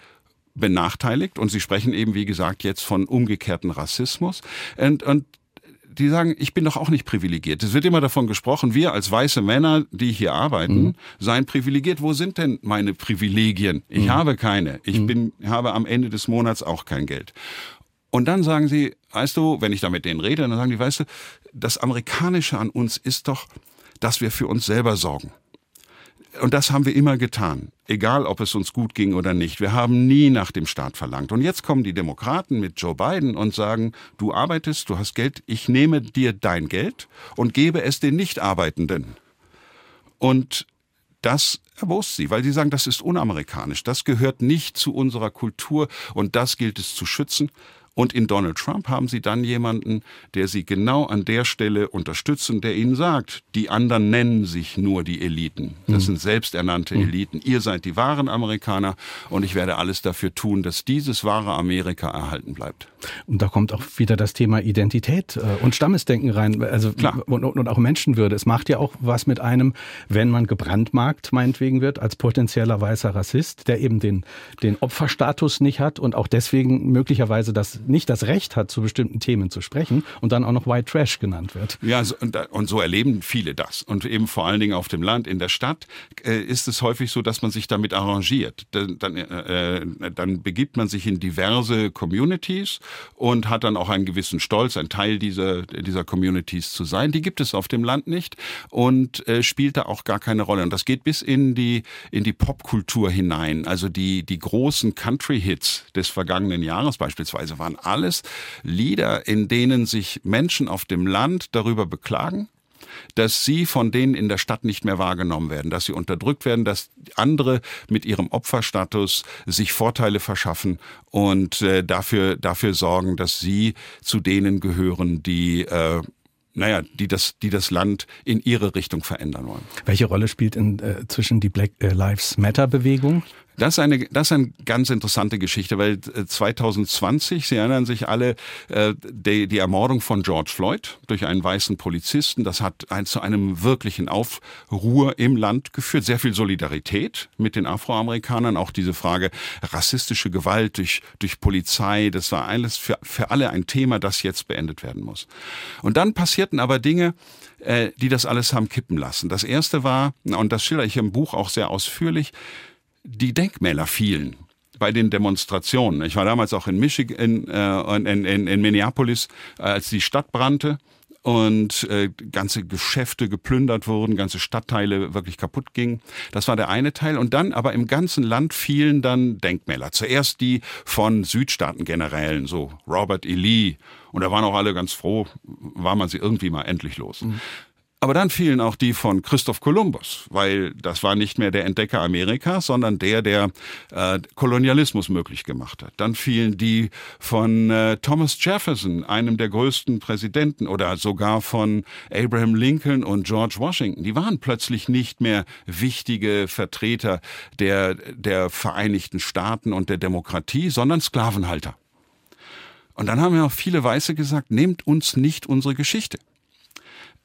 benachteiligt und sie sprechen eben, wie gesagt, jetzt von umgekehrten Rassismus und, und die sagen, ich bin doch auch nicht privilegiert. Es wird immer davon gesprochen, wir als weiße Männer, die hier arbeiten, mhm. seien privilegiert. Wo sind denn meine Privilegien? Ich mhm. habe keine. Ich mhm. bin, habe am Ende des Monats auch kein Geld. Und dann sagen sie, weißt du, wenn ich da mit denen rede, dann sagen die, weißt du, das Amerikanische an uns ist doch, dass wir für uns selber sorgen. Und das haben wir immer getan, egal ob es uns gut ging oder nicht. Wir haben nie nach dem Staat verlangt. Und jetzt kommen die Demokraten mit Joe Biden und sagen, du arbeitest, du hast Geld, ich nehme dir dein Geld und gebe es den Nichtarbeitenden. Und das erbost sie, weil sie sagen, das ist unamerikanisch, das gehört nicht zu unserer Kultur und das gilt es zu schützen. Und in Donald Trump haben sie dann jemanden, der sie genau an der Stelle unterstützt und der ihnen sagt, die anderen nennen sich nur die Eliten. Das mhm. sind selbsternannte mhm. Eliten. Ihr seid die wahren Amerikaner und ich werde alles dafür tun, dass dieses wahre Amerika erhalten bleibt. Und da kommt auch wieder das Thema Identität äh, und Stammesdenken rein, also Klar. Und, und auch Menschenwürde. Es macht ja auch was mit einem, wenn man gebrandmarkt meinetwegen wird als potenzieller weißer Rassist, der eben den, den Opferstatus nicht hat und auch deswegen möglicherweise das nicht das Recht hat, zu bestimmten Themen zu sprechen und dann auch noch White Trash genannt wird. Ja, und so erleben viele das. Und eben vor allen Dingen auf dem Land, in der Stadt äh, ist es häufig so, dass man sich damit arrangiert. Dann, dann, äh, dann begibt man sich in diverse Communities und hat dann auch einen gewissen Stolz, ein Teil dieser, dieser Communities zu sein. Die gibt es auf dem Land nicht und äh, spielt da auch gar keine Rolle. Und das geht bis in die, in die Popkultur hinein. Also die, die großen Country-Hits des vergangenen Jahres beispielsweise waren alles Lieder, in denen sich Menschen auf dem Land darüber beklagen, dass sie von denen in der Stadt nicht mehr wahrgenommen werden, dass sie unterdrückt werden, dass andere mit ihrem Opferstatus sich Vorteile verschaffen und äh, dafür, dafür sorgen, dass sie zu denen gehören, die äh, naja, die das, die das Land in ihre Richtung verändern wollen. Welche Rolle spielt in, äh, die Black äh, Lives Matter Bewegung? Das ist eine, das ist eine ganz interessante Geschichte, weil 2020, äh, Sie erinnern sich alle, äh, die, die Ermordung von George Floyd durch einen weißen Polizisten, das hat zu einem wirklichen Aufruhr im Land geführt. Sehr viel Solidarität mit den Afroamerikanern, auch diese Frage rassistische Gewalt durch, durch Polizei, das war alles für, für alle ein Thema, das jetzt beendet werden muss. Und dann passierten aber Dinge, äh, die das alles haben kippen lassen. Das erste war, und das schilder ich im Buch auch sehr ausführlich, die Denkmäler fielen bei den Demonstrationen. Ich war damals auch in Michigan, äh, in, in, in Minneapolis, äh, als die Stadt brannte und äh, ganze Geschäfte geplündert wurden, ganze Stadtteile wirklich kaputt gingen. Das war der eine Teil. Und dann aber im ganzen Land fielen dann Denkmäler. Zuerst die von Südstaatengenerälen, so Robert E. Lee. Und da waren auch alle ganz froh, war man sie irgendwie mal endlich los. Mhm. Aber dann fielen auch die von Christoph Kolumbus, weil das war nicht mehr der Entdecker Amerikas, sondern der, der äh, Kolonialismus möglich gemacht hat. Dann fielen die von äh, Thomas Jefferson, einem der größten Präsidenten, oder sogar von Abraham Lincoln und George Washington. Die waren plötzlich nicht mehr wichtige Vertreter der, der Vereinigten Staaten und der Demokratie, sondern Sklavenhalter. Und dann haben ja auch viele Weiße gesagt, nehmt uns nicht unsere Geschichte.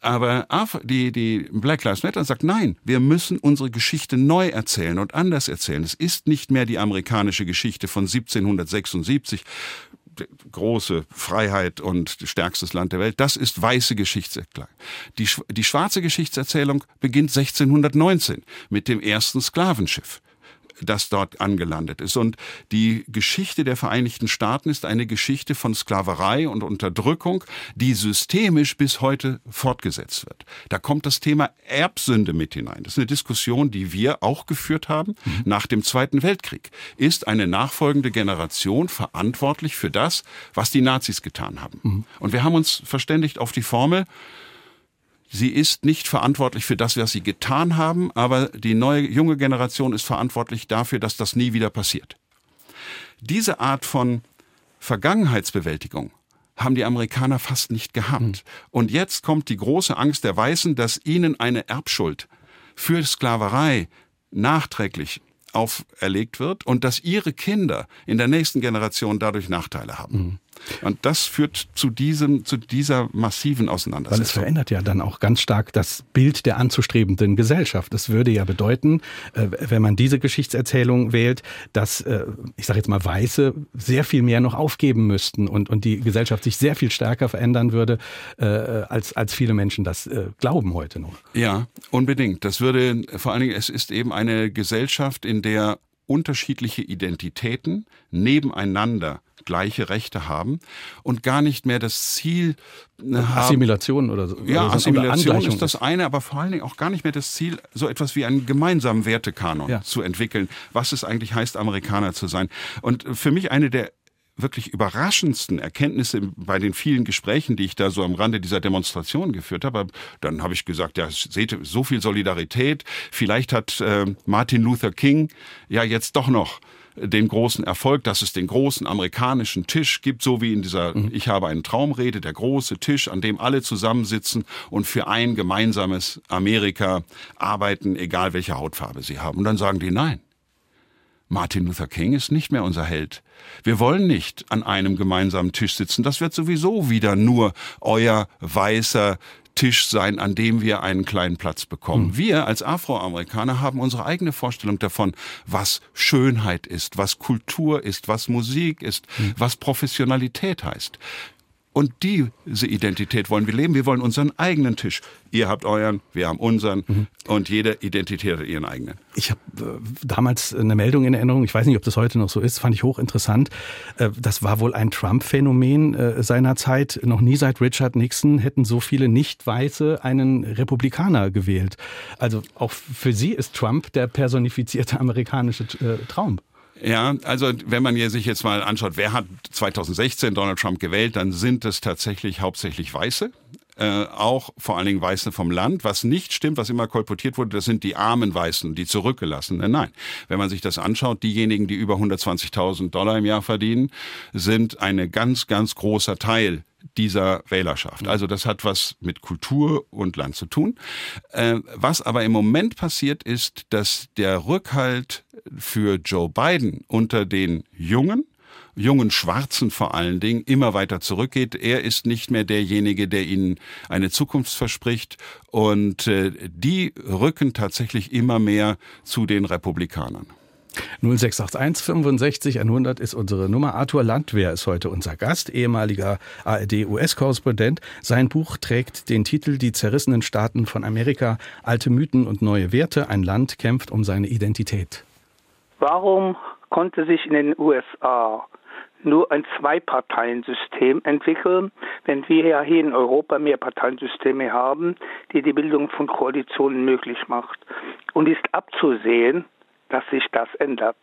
Aber die, die Black Lives Matter sagt, nein, wir müssen unsere Geschichte neu erzählen und anders erzählen. Es ist nicht mehr die amerikanische Geschichte von 1776, große Freiheit und stärkstes Land der Welt. Das ist weiße Geschichtserklärung. Die, die schwarze Geschichtserzählung beginnt 1619 mit dem ersten Sklavenschiff das dort angelandet ist. Und die Geschichte der Vereinigten Staaten ist eine Geschichte von Sklaverei und Unterdrückung, die systemisch bis heute fortgesetzt wird. Da kommt das Thema Erbsünde mit hinein. Das ist eine Diskussion, die wir auch geführt haben mhm. nach dem Zweiten Weltkrieg. Ist eine nachfolgende Generation verantwortlich für das, was die Nazis getan haben? Mhm. Und wir haben uns verständigt auf die Formel, Sie ist nicht verantwortlich für das, was sie getan haben, aber die neue junge Generation ist verantwortlich dafür, dass das nie wieder passiert. Diese Art von Vergangenheitsbewältigung haben die Amerikaner fast nicht gehabt. Mhm. Und jetzt kommt die große Angst der Weißen, dass ihnen eine Erbschuld für Sklaverei nachträglich auferlegt wird und dass ihre Kinder in der nächsten Generation dadurch Nachteile haben. Mhm. Und das führt zu diesem, zu dieser massiven Auseinandersetzung. Weil es verändert ja dann auch ganz stark das Bild der anzustrebenden Gesellschaft. Es würde ja bedeuten, äh, wenn man diese Geschichtserzählung wählt, dass, äh, ich sage jetzt mal, Weiße sehr viel mehr noch aufgeben müssten und, und die Gesellschaft sich sehr viel stärker verändern würde, äh, als, als viele Menschen das glauben heute noch. Ja, unbedingt. Das würde vor allen Dingen, es ist eben eine Gesellschaft, in der unterschiedliche Identitäten nebeneinander gleiche Rechte haben und gar nicht mehr das Ziel äh, haben. Assimilation oder so. Ja, oder Assimilation oder ist das eine, aber vor allen Dingen auch gar nicht mehr das Ziel, so etwas wie einen gemeinsamen Wertekanon ja. zu entwickeln, was es eigentlich heißt, Amerikaner zu sein. Und für mich eine der wirklich überraschendsten Erkenntnisse bei den vielen Gesprächen, die ich da so am Rande dieser Demonstration geführt habe, dann habe ich gesagt, ja, seht so viel Solidarität, vielleicht hat äh, Martin Luther King ja jetzt doch noch den großen Erfolg, dass es den großen amerikanischen Tisch gibt, so wie in dieser mhm. Ich habe einen Traumrede, der große Tisch, an dem alle zusammensitzen und für ein gemeinsames Amerika arbeiten, egal welche Hautfarbe sie haben. Und dann sagen die nein. Martin Luther King ist nicht mehr unser Held. Wir wollen nicht an einem gemeinsamen Tisch sitzen. Das wird sowieso wieder nur euer weißer Tisch sein, an dem wir einen kleinen Platz bekommen. Mhm. Wir als Afroamerikaner haben unsere eigene Vorstellung davon, was Schönheit ist, was Kultur ist, was Musik ist, mhm. was Professionalität heißt. Und diese Identität wollen wir leben. Wir wollen unseren eigenen Tisch. Ihr habt euren, wir haben unseren mhm. und jede Identität hat ihren eigenen. Ich habe äh, damals eine Meldung in Erinnerung, ich weiß nicht, ob das heute noch so ist, fand ich hochinteressant. Äh, das war wohl ein Trump-Phänomen äh, seiner Zeit. Noch nie seit Richard Nixon hätten so viele Nicht-Weiße einen Republikaner gewählt. Also auch für Sie ist Trump der personifizierte amerikanische äh, Traum. Ja, also wenn man sich jetzt mal anschaut, wer hat 2016 Donald Trump gewählt, dann sind es tatsächlich hauptsächlich Weiße. Äh, auch vor allen Dingen Weiße vom Land. Was nicht stimmt, was immer kolportiert wurde, das sind die armen Weißen, die zurückgelassenen. Nein, wenn man sich das anschaut, diejenigen, die über 120.000 Dollar im Jahr verdienen, sind eine ganz, ganz großer Teil dieser Wählerschaft. Also das hat was mit Kultur und Land zu tun. Äh, was aber im Moment passiert ist, dass der Rückhalt für Joe Biden unter den Jungen jungen Schwarzen vor allen Dingen immer weiter zurückgeht. Er ist nicht mehr derjenige, der ihnen eine Zukunft verspricht und äh, die rücken tatsächlich immer mehr zu den Republikanern. 0681 65 100 ist unsere Nummer. Arthur Landwehr ist heute unser Gast, ehemaliger ARD-US-Korrespondent. Sein Buch trägt den Titel Die zerrissenen Staaten von Amerika, alte Mythen und neue Werte. Ein Land kämpft um seine Identität. Warum konnte sich in den USA nur ein Zwei-Parteien-System entwickeln, wenn wir ja hier in Europa mehr Parteiensysteme haben, die die Bildung von Koalitionen möglich macht. Und ist abzusehen, dass sich das ändert.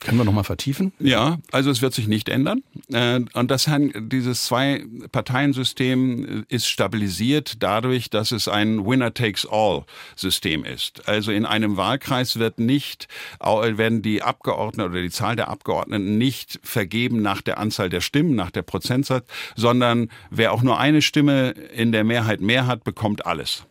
Können wir nochmal vertiefen? Ja, also es wird sich nicht ändern. Äh, und das dieses Zwei-Parteien-System ist stabilisiert dadurch, dass es ein Winner-Takes-All-System ist. Also in einem Wahlkreis wird nicht, werden die Abgeordneten oder die Zahl der Abgeordneten nicht vergeben nach der Anzahl der Stimmen, nach der Prozentsatz, sondern wer auch nur eine Stimme in der Mehrheit mehr hat, bekommt alles.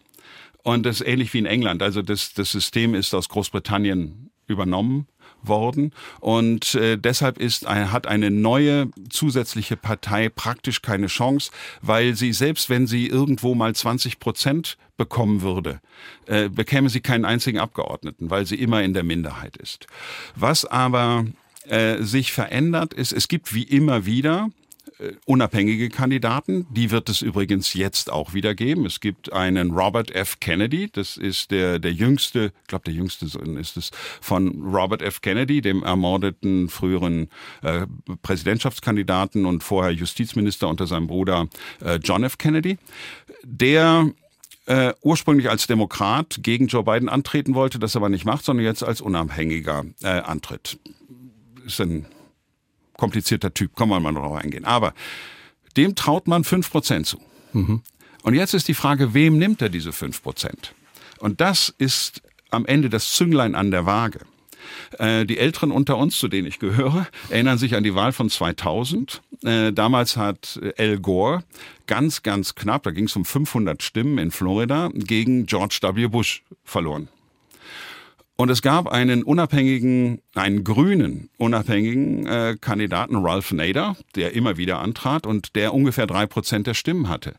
Und das ist ähnlich wie in England. Also das, das System ist aus Großbritannien übernommen worden und äh, deshalb ist hat eine neue zusätzliche Partei praktisch keine Chance, weil sie selbst wenn sie irgendwo mal 20 Prozent bekommen würde, äh, bekäme sie keinen einzigen Abgeordneten, weil sie immer in der Minderheit ist. Was aber äh, sich verändert ist, es gibt wie immer wieder unabhängige Kandidaten. Die wird es übrigens jetzt auch wieder geben. Es gibt einen Robert F. Kennedy. Das ist der, der jüngste, ich glaube, der jüngste Sohn ist es von Robert F. Kennedy, dem ermordeten früheren äh, Präsidentschaftskandidaten und vorher Justizminister unter seinem Bruder äh, John F. Kennedy. Der äh, ursprünglich als Demokrat gegen Joe Biden antreten wollte, das aber nicht macht, sondern jetzt als Unabhängiger äh, antritt. Ist ein komplizierter Typ, kommen wir mal drauf eingehen. Aber dem traut man fünf Prozent zu. Mhm. Und jetzt ist die Frage, wem nimmt er diese fünf Prozent? Und das ist am Ende das Zünglein an der Waage. Äh, die Älteren unter uns, zu denen ich gehöre, erinnern sich an die Wahl von 2000. Äh, damals hat Al Gore ganz, ganz knapp, da ging es um 500 Stimmen in Florida, gegen George W. Bush verloren. Und es gab einen unabhängigen, einen grünen unabhängigen äh, Kandidaten, Ralph Nader, der immer wieder antrat und der ungefähr drei Prozent der Stimmen hatte.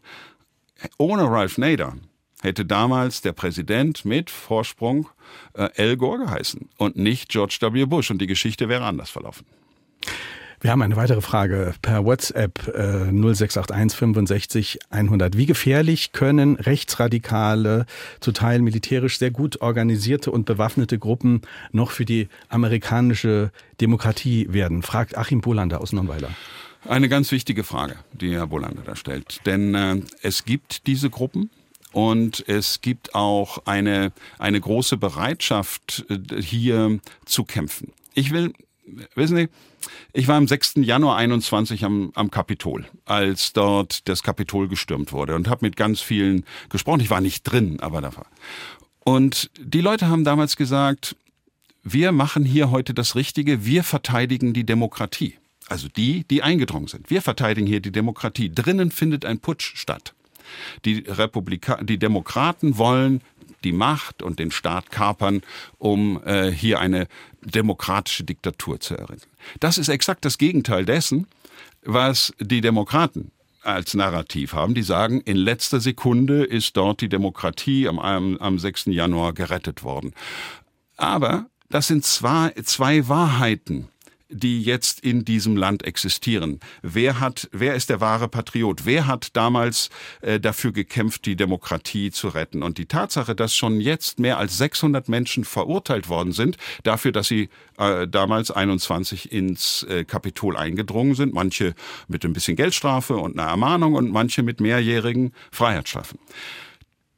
Ohne Ralph Nader hätte damals der Präsident mit Vorsprung äh, Al Gore geheißen und nicht George W. Bush und die Geschichte wäre anders verlaufen. Wir haben eine weitere Frage per WhatsApp äh, 0681 65 100. Wie gefährlich können rechtsradikale, zu Teil militärisch sehr gut organisierte und bewaffnete Gruppen noch für die amerikanische Demokratie werden? Fragt Achim Bolander aus Nonnweiler. Eine ganz wichtige Frage, die Herr Bolander da stellt. Denn äh, es gibt diese Gruppen, und es gibt auch eine, eine große Bereitschaft, äh, hier zu kämpfen. Ich will, wissen Sie, ich war am 6. Januar 21 am, am Kapitol, als dort das Kapitol gestürmt wurde und habe mit ganz vielen gesprochen. Ich war nicht drin, aber da war. Und die Leute haben damals gesagt, wir machen hier heute das Richtige, wir verteidigen die Demokratie. Also die, die eingedrungen sind. Wir verteidigen hier die Demokratie. Drinnen findet ein Putsch statt. Die Republika die Demokraten wollen die Macht und den Staat kapern, um äh, hier eine demokratische Diktatur zu erringen. Das ist exakt das Gegenteil dessen, was die Demokraten als Narrativ haben. Die sagen, in letzter Sekunde ist dort die Demokratie am, am 6. Januar gerettet worden. Aber das sind zwei, zwei Wahrheiten die jetzt in diesem Land existieren. Wer hat, wer ist der wahre Patriot? Wer hat damals äh, dafür gekämpft, die Demokratie zu retten? Und die Tatsache, dass schon jetzt mehr als 600 Menschen verurteilt worden sind dafür, dass sie äh, damals 21 ins äh, Kapitol eingedrungen sind, manche mit ein bisschen Geldstrafe und einer Ermahnung und manche mit mehrjährigen Freiheitsstrafen.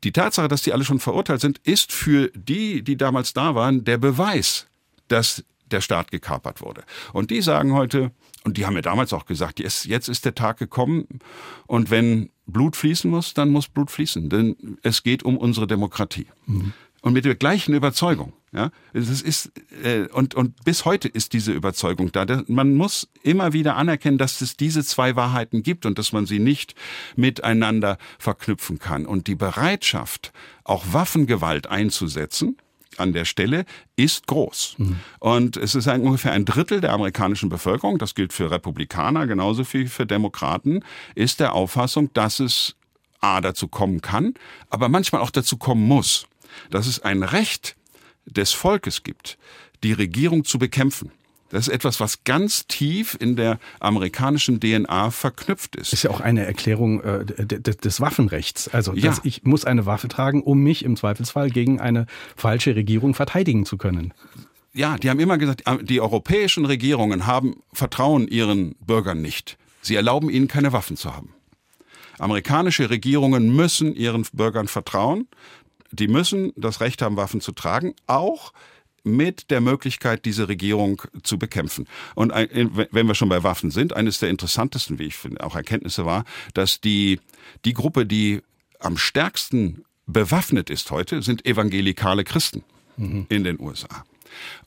Die Tatsache, dass die alle schon verurteilt sind, ist für die, die damals da waren, der Beweis, dass der Staat gekapert wurde. Und die sagen heute, und die haben mir damals auch gesagt, jetzt, jetzt ist der Tag gekommen und wenn Blut fließen muss, dann muss Blut fließen, denn es geht um unsere Demokratie. Mhm. Und mit der gleichen Überzeugung. Ja, es ist äh, und und bis heute ist diese Überzeugung da. Man muss immer wieder anerkennen, dass es diese zwei Wahrheiten gibt und dass man sie nicht miteinander verknüpfen kann. Und die Bereitschaft, auch Waffengewalt einzusetzen, an der Stelle ist groß. Mhm. Und es ist ein, ungefähr ein Drittel der amerikanischen Bevölkerung, das gilt für Republikaner genauso wie für Demokraten, ist der Auffassung, dass es A dazu kommen kann, aber manchmal auch dazu kommen muss, dass es ein Recht des Volkes gibt, die Regierung zu bekämpfen. Das ist etwas, was ganz tief in der amerikanischen DNA verknüpft ist. Ist ja auch eine Erklärung äh, des Waffenrechts. Also ja. ich muss eine Waffe tragen, um mich im Zweifelsfall gegen eine falsche Regierung verteidigen zu können. Ja, die haben immer gesagt, die europäischen Regierungen haben Vertrauen ihren Bürgern nicht. Sie erlauben ihnen keine Waffen zu haben. Amerikanische Regierungen müssen ihren Bürgern vertrauen. Die müssen das Recht haben, Waffen zu tragen, auch mit der Möglichkeit, diese Regierung zu bekämpfen. Und wenn wir schon bei Waffen sind, eines der interessantesten, wie ich finde, auch Erkenntnisse war, dass die, die Gruppe, die am stärksten bewaffnet ist heute, sind evangelikale Christen mhm. in den USA.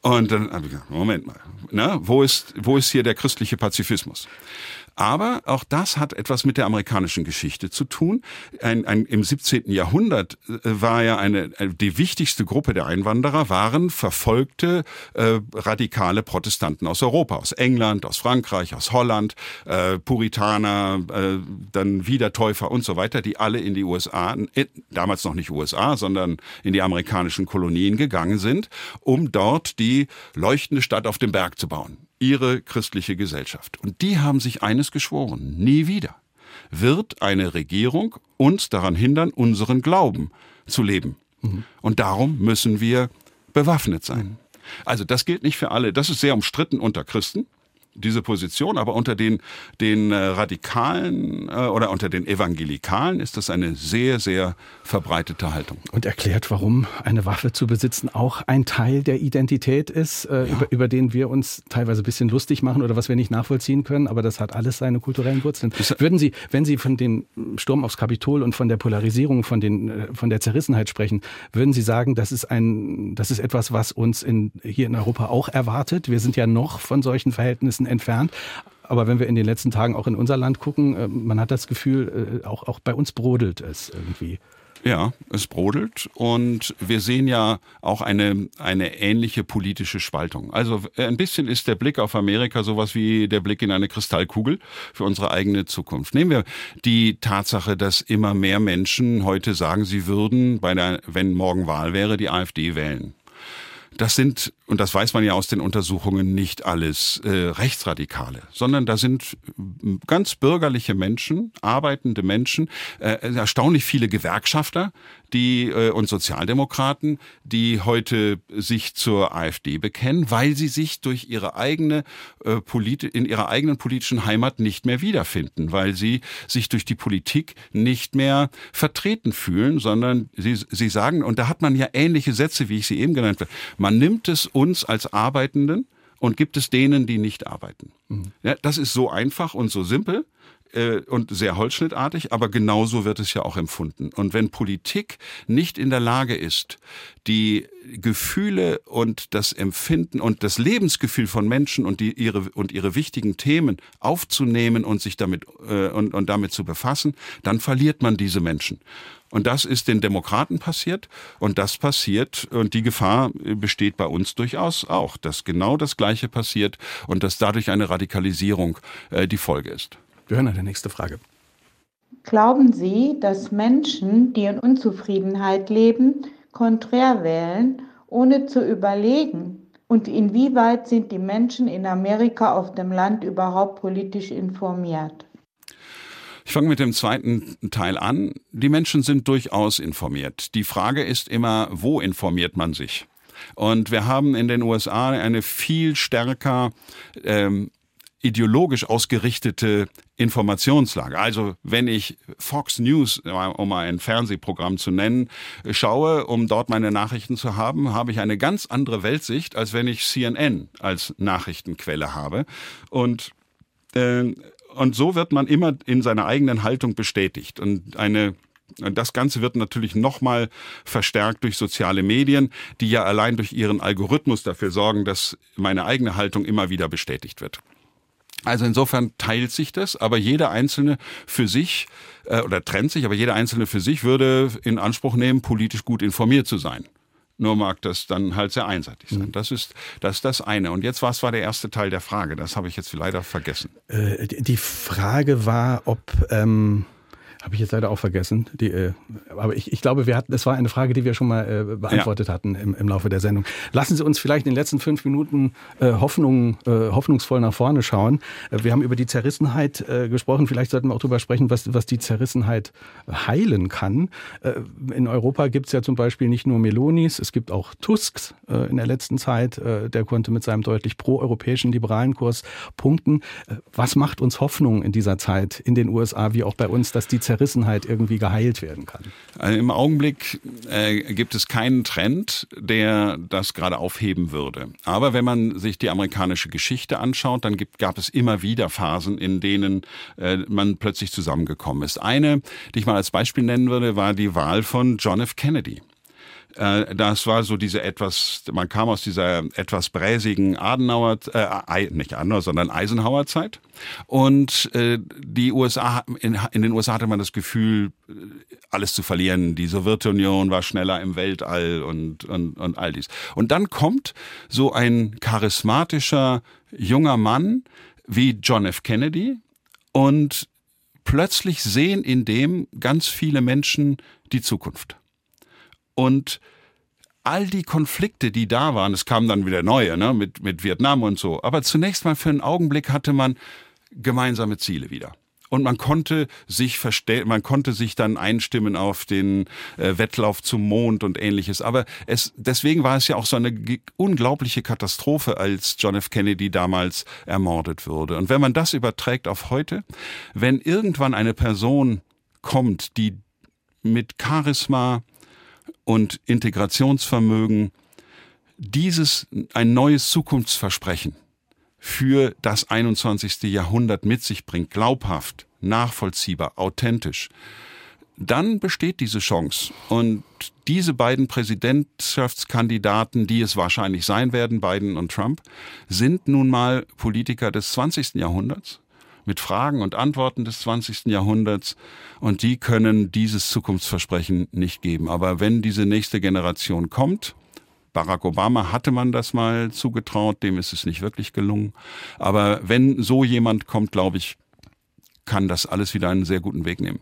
Und dann habe ich gesagt, Moment mal, na, wo ist, wo ist hier der christliche Pazifismus? Aber auch das hat etwas mit der amerikanischen Geschichte zu tun. Ein, ein, Im 17. Jahrhundert äh, war ja eine, äh, die wichtigste Gruppe der Einwanderer waren verfolgte äh, radikale Protestanten aus Europa, aus England, aus Frankreich, aus Holland, äh, Puritaner, äh, dann Wiedertäufer und so weiter, die alle in die USA, in, damals noch nicht USA, sondern in die amerikanischen Kolonien gegangen sind, um dort die leuchtende Stadt auf dem Berg zu bauen ihre christliche Gesellschaft. Und die haben sich eines geschworen, nie wieder wird eine Regierung uns daran hindern, unseren Glauben zu leben. Mhm. Und darum müssen wir bewaffnet sein. Also das gilt nicht für alle. Das ist sehr umstritten unter Christen diese Position, aber unter den, den äh, Radikalen äh, oder unter den Evangelikalen ist das eine sehr, sehr verbreitete Haltung. Und erklärt, warum eine Waffe zu besitzen auch ein Teil der Identität ist, äh, ja. über, über den wir uns teilweise ein bisschen lustig machen oder was wir nicht nachvollziehen können, aber das hat alles seine kulturellen Wurzeln. Würden Sie, wenn Sie von dem Sturm aufs Kapitol und von der Polarisierung, von, den, äh, von der Zerrissenheit sprechen, würden Sie sagen, das ist, ein, das ist etwas, was uns in, hier in Europa auch erwartet? Wir sind ja noch von solchen Verhältnissen Grenzen entfernt. Aber wenn wir in den letzten Tagen auch in unser Land gucken, äh, man hat das Gefühl, äh, auch, auch bei uns brodelt es irgendwie. Ja, es brodelt und wir sehen ja auch eine, eine ähnliche politische Spaltung. Also ein bisschen ist der Blick auf Amerika sowas wie der Blick in eine Kristallkugel für unsere eigene Zukunft. Nehmen wir die Tatsache, dass immer mehr Menschen heute sagen, sie würden, bei der, wenn morgen Wahl wäre, die AfD wählen. Das sind, und das weiß man ja aus den Untersuchungen, nicht alles äh, Rechtsradikale, sondern da sind ganz bürgerliche Menschen, arbeitende Menschen, äh, erstaunlich viele Gewerkschafter, die äh, und Sozialdemokraten, die heute sich zur AfD bekennen, weil sie sich durch ihre eigene äh, Polit in ihrer eigenen politischen Heimat nicht mehr wiederfinden, weil sie sich durch die Politik nicht mehr vertreten fühlen, sondern sie, sie sagen, und da hat man ja ähnliche Sätze, wie ich sie eben genannt habe, man nimmt es uns als Arbeitenden und gibt es denen, die nicht arbeiten. Mhm. Ja, das ist so einfach und so simpel äh, und sehr holzschnittartig, aber genauso wird es ja auch empfunden. Und wenn Politik nicht in der Lage ist, die Gefühle und das Empfinden und das Lebensgefühl von Menschen und die ihre und ihre wichtigen Themen aufzunehmen und sich damit äh, und, und damit zu befassen, dann verliert man diese Menschen. Und das ist den Demokraten passiert und das passiert und die Gefahr besteht bei uns durchaus auch, dass genau das Gleiche passiert und dass dadurch eine Radikalisierung äh, die Folge ist. Wir hören eine nächste Frage. Glauben Sie, dass Menschen, die in Unzufriedenheit leben, konträr wählen, ohne zu überlegen? Und inwieweit sind die Menschen in Amerika auf dem Land überhaupt politisch informiert? Ich fange mit dem zweiten Teil an. Die Menschen sind durchaus informiert. Die Frage ist immer, wo informiert man sich? Und wir haben in den USA eine viel stärker ähm, ideologisch ausgerichtete Informationslage. Also wenn ich Fox News, um mal ein Fernsehprogramm zu nennen, schaue, um dort meine Nachrichten zu haben, habe ich eine ganz andere Weltsicht, als wenn ich CNN als Nachrichtenquelle habe. Und äh, und so wird man immer in seiner eigenen Haltung bestätigt. Und eine das Ganze wird natürlich nochmal verstärkt durch soziale Medien, die ja allein durch ihren Algorithmus dafür sorgen, dass meine eigene Haltung immer wieder bestätigt wird. Also insofern teilt sich das, aber jeder Einzelne für sich äh, oder trennt sich, aber jeder Einzelne für sich würde in Anspruch nehmen, politisch gut informiert zu sein. Nur mag das dann halt sehr einseitig sein. Mhm. Das ist das, ist das eine. Und jetzt, was war der erste Teil der Frage? Das habe ich jetzt leider vergessen. Äh, die Frage war, ob ähm, habe ich jetzt leider auch vergessen. Die, äh, aber ich, ich glaube, wir hatten, es war eine Frage, die wir schon mal äh, beantwortet ja. hatten im, im Laufe der Sendung. Lassen Sie uns vielleicht in den letzten fünf Minuten äh, Hoffnung, äh, hoffnungsvoll nach vorne schauen. Äh, wir haben über die Zerrissenheit äh, gesprochen. Vielleicht sollten wir auch darüber sprechen, was, was die Zerrissenheit heilen kann. Äh, in Europa gibt es ja zum Beispiel nicht nur Melonis, es gibt auch Tusks äh, in der letzten Zeit. Äh, der konnte mit seinem deutlich proeuropäischen liberalen Kurs punkten. Äh, was macht uns Hoffnung in dieser Zeit in den USA wie auch bei uns, dass die Zerrissenheit Zerrissenheit irgendwie geheilt werden kann? Also Im Augenblick äh, gibt es keinen Trend, der das gerade aufheben würde. Aber wenn man sich die amerikanische Geschichte anschaut, dann gibt, gab es immer wieder Phasen, in denen äh, man plötzlich zusammengekommen ist. Eine, die ich mal als Beispiel nennen würde, war die Wahl von John F. Kennedy. Äh, das war so diese etwas, man kam aus dieser etwas bräsigen Adenauer, äh, nicht Adenauer, sondern Eisenhower Zeit. Und äh, die USA, in, in den USA hatte man das Gefühl, alles zu verlieren. Die Sowjetunion war schneller im Weltall und, und, und all dies. Und dann kommt so ein charismatischer junger Mann wie John F. Kennedy und plötzlich sehen in dem ganz viele Menschen die Zukunft. Und all die Konflikte, die da waren, es kamen dann wieder neue, ne, mit, mit Vietnam und so. Aber zunächst mal für einen Augenblick hatte man gemeinsame Ziele wieder. Und man konnte sich verstehen, man konnte sich dann einstimmen auf den äh, Wettlauf zum Mond und ähnliches. Aber es, deswegen war es ja auch so eine unglaubliche Katastrophe, als John F. Kennedy damals ermordet wurde. Und wenn man das überträgt auf heute, wenn irgendwann eine Person kommt, die mit Charisma, und Integrationsvermögen dieses ein neues Zukunftsversprechen für das 21. Jahrhundert mit sich bringt, glaubhaft, nachvollziehbar, authentisch, dann besteht diese Chance. Und diese beiden Präsidentschaftskandidaten, die es wahrscheinlich sein werden, Biden und Trump, sind nun mal Politiker des 20. Jahrhunderts mit Fragen und Antworten des 20. Jahrhunderts und die können dieses Zukunftsversprechen nicht geben. Aber wenn diese nächste Generation kommt, Barack Obama hatte man das mal zugetraut, dem ist es nicht wirklich gelungen. Aber wenn so jemand kommt, glaube ich, kann das alles wieder einen sehr guten Weg nehmen.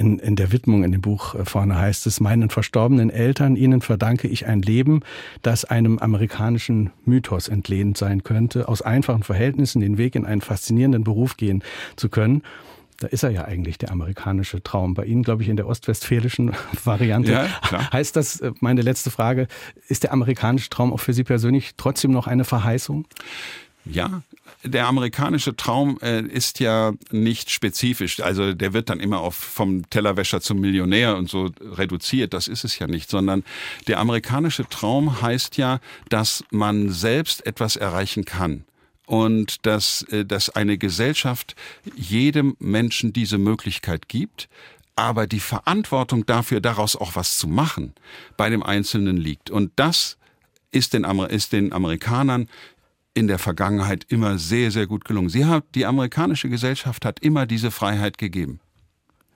In, in der Widmung in dem Buch äh, vorne heißt es, meinen verstorbenen Eltern, ihnen verdanke ich ein Leben, das einem amerikanischen Mythos entlehnt sein könnte, aus einfachen Verhältnissen den Weg in einen faszinierenden Beruf gehen zu können. Da ist er ja eigentlich der amerikanische Traum. Bei Ihnen, glaube ich, in der ostwestfälischen Variante. Ja, klar. Heißt das, äh, meine letzte Frage, ist der amerikanische Traum auch für Sie persönlich trotzdem noch eine Verheißung? Ja, der amerikanische Traum äh, ist ja nicht spezifisch. Also der wird dann immer auf vom Tellerwäscher zum Millionär und so reduziert. Das ist es ja nicht, sondern der amerikanische Traum heißt ja, dass man selbst etwas erreichen kann und dass, äh, dass eine Gesellschaft jedem Menschen diese Möglichkeit gibt, aber die Verantwortung dafür, daraus auch was zu machen, bei dem Einzelnen liegt. Und das ist den, Amer ist den Amerikanern in der Vergangenheit immer sehr, sehr gut gelungen. Sie hat, die amerikanische Gesellschaft hat immer diese Freiheit gegeben.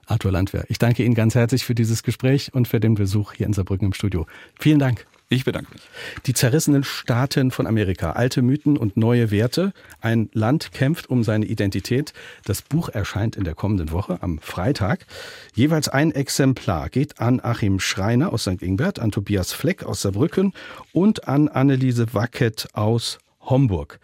Arthur Landwehr, ich danke Ihnen ganz herzlich für dieses Gespräch und für den Besuch hier in Saarbrücken im Studio. Vielen Dank. Ich bedanke mich. Die zerrissenen Staaten von Amerika, alte Mythen und neue Werte. Ein Land kämpft um seine Identität. Das Buch erscheint in der kommenden Woche am Freitag. Jeweils ein Exemplar geht an Achim Schreiner aus St. Ingbert, an Tobias Fleck aus Saarbrücken und an Anneliese Wackett aus Homburg.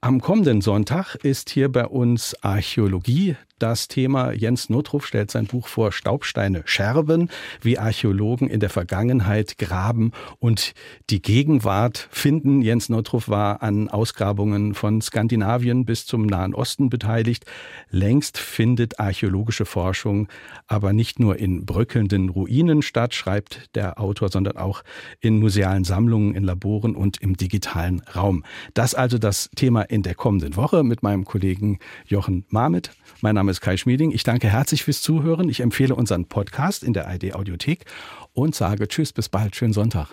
Am kommenden Sonntag ist hier bei uns Archäologie das Thema. Jens Notruf stellt sein Buch vor Staubsteine Scherben, wie Archäologen in der Vergangenheit graben und die Gegenwart finden. Jens Notruf war an Ausgrabungen von Skandinavien bis zum Nahen Osten beteiligt. Längst findet archäologische Forschung aber nicht nur in bröckelnden Ruinen statt, schreibt der Autor, sondern auch in musealen Sammlungen, in Laboren und im digitalen Raum. Das also das Thema in der kommenden Woche mit meinem Kollegen Jochen Marmit. Mein Name ist Kai Schmieding. Ich danke herzlich fürs Zuhören. Ich empfehle unseren Podcast in der ID Audiothek und sage Tschüss, bis bald, schönen Sonntag.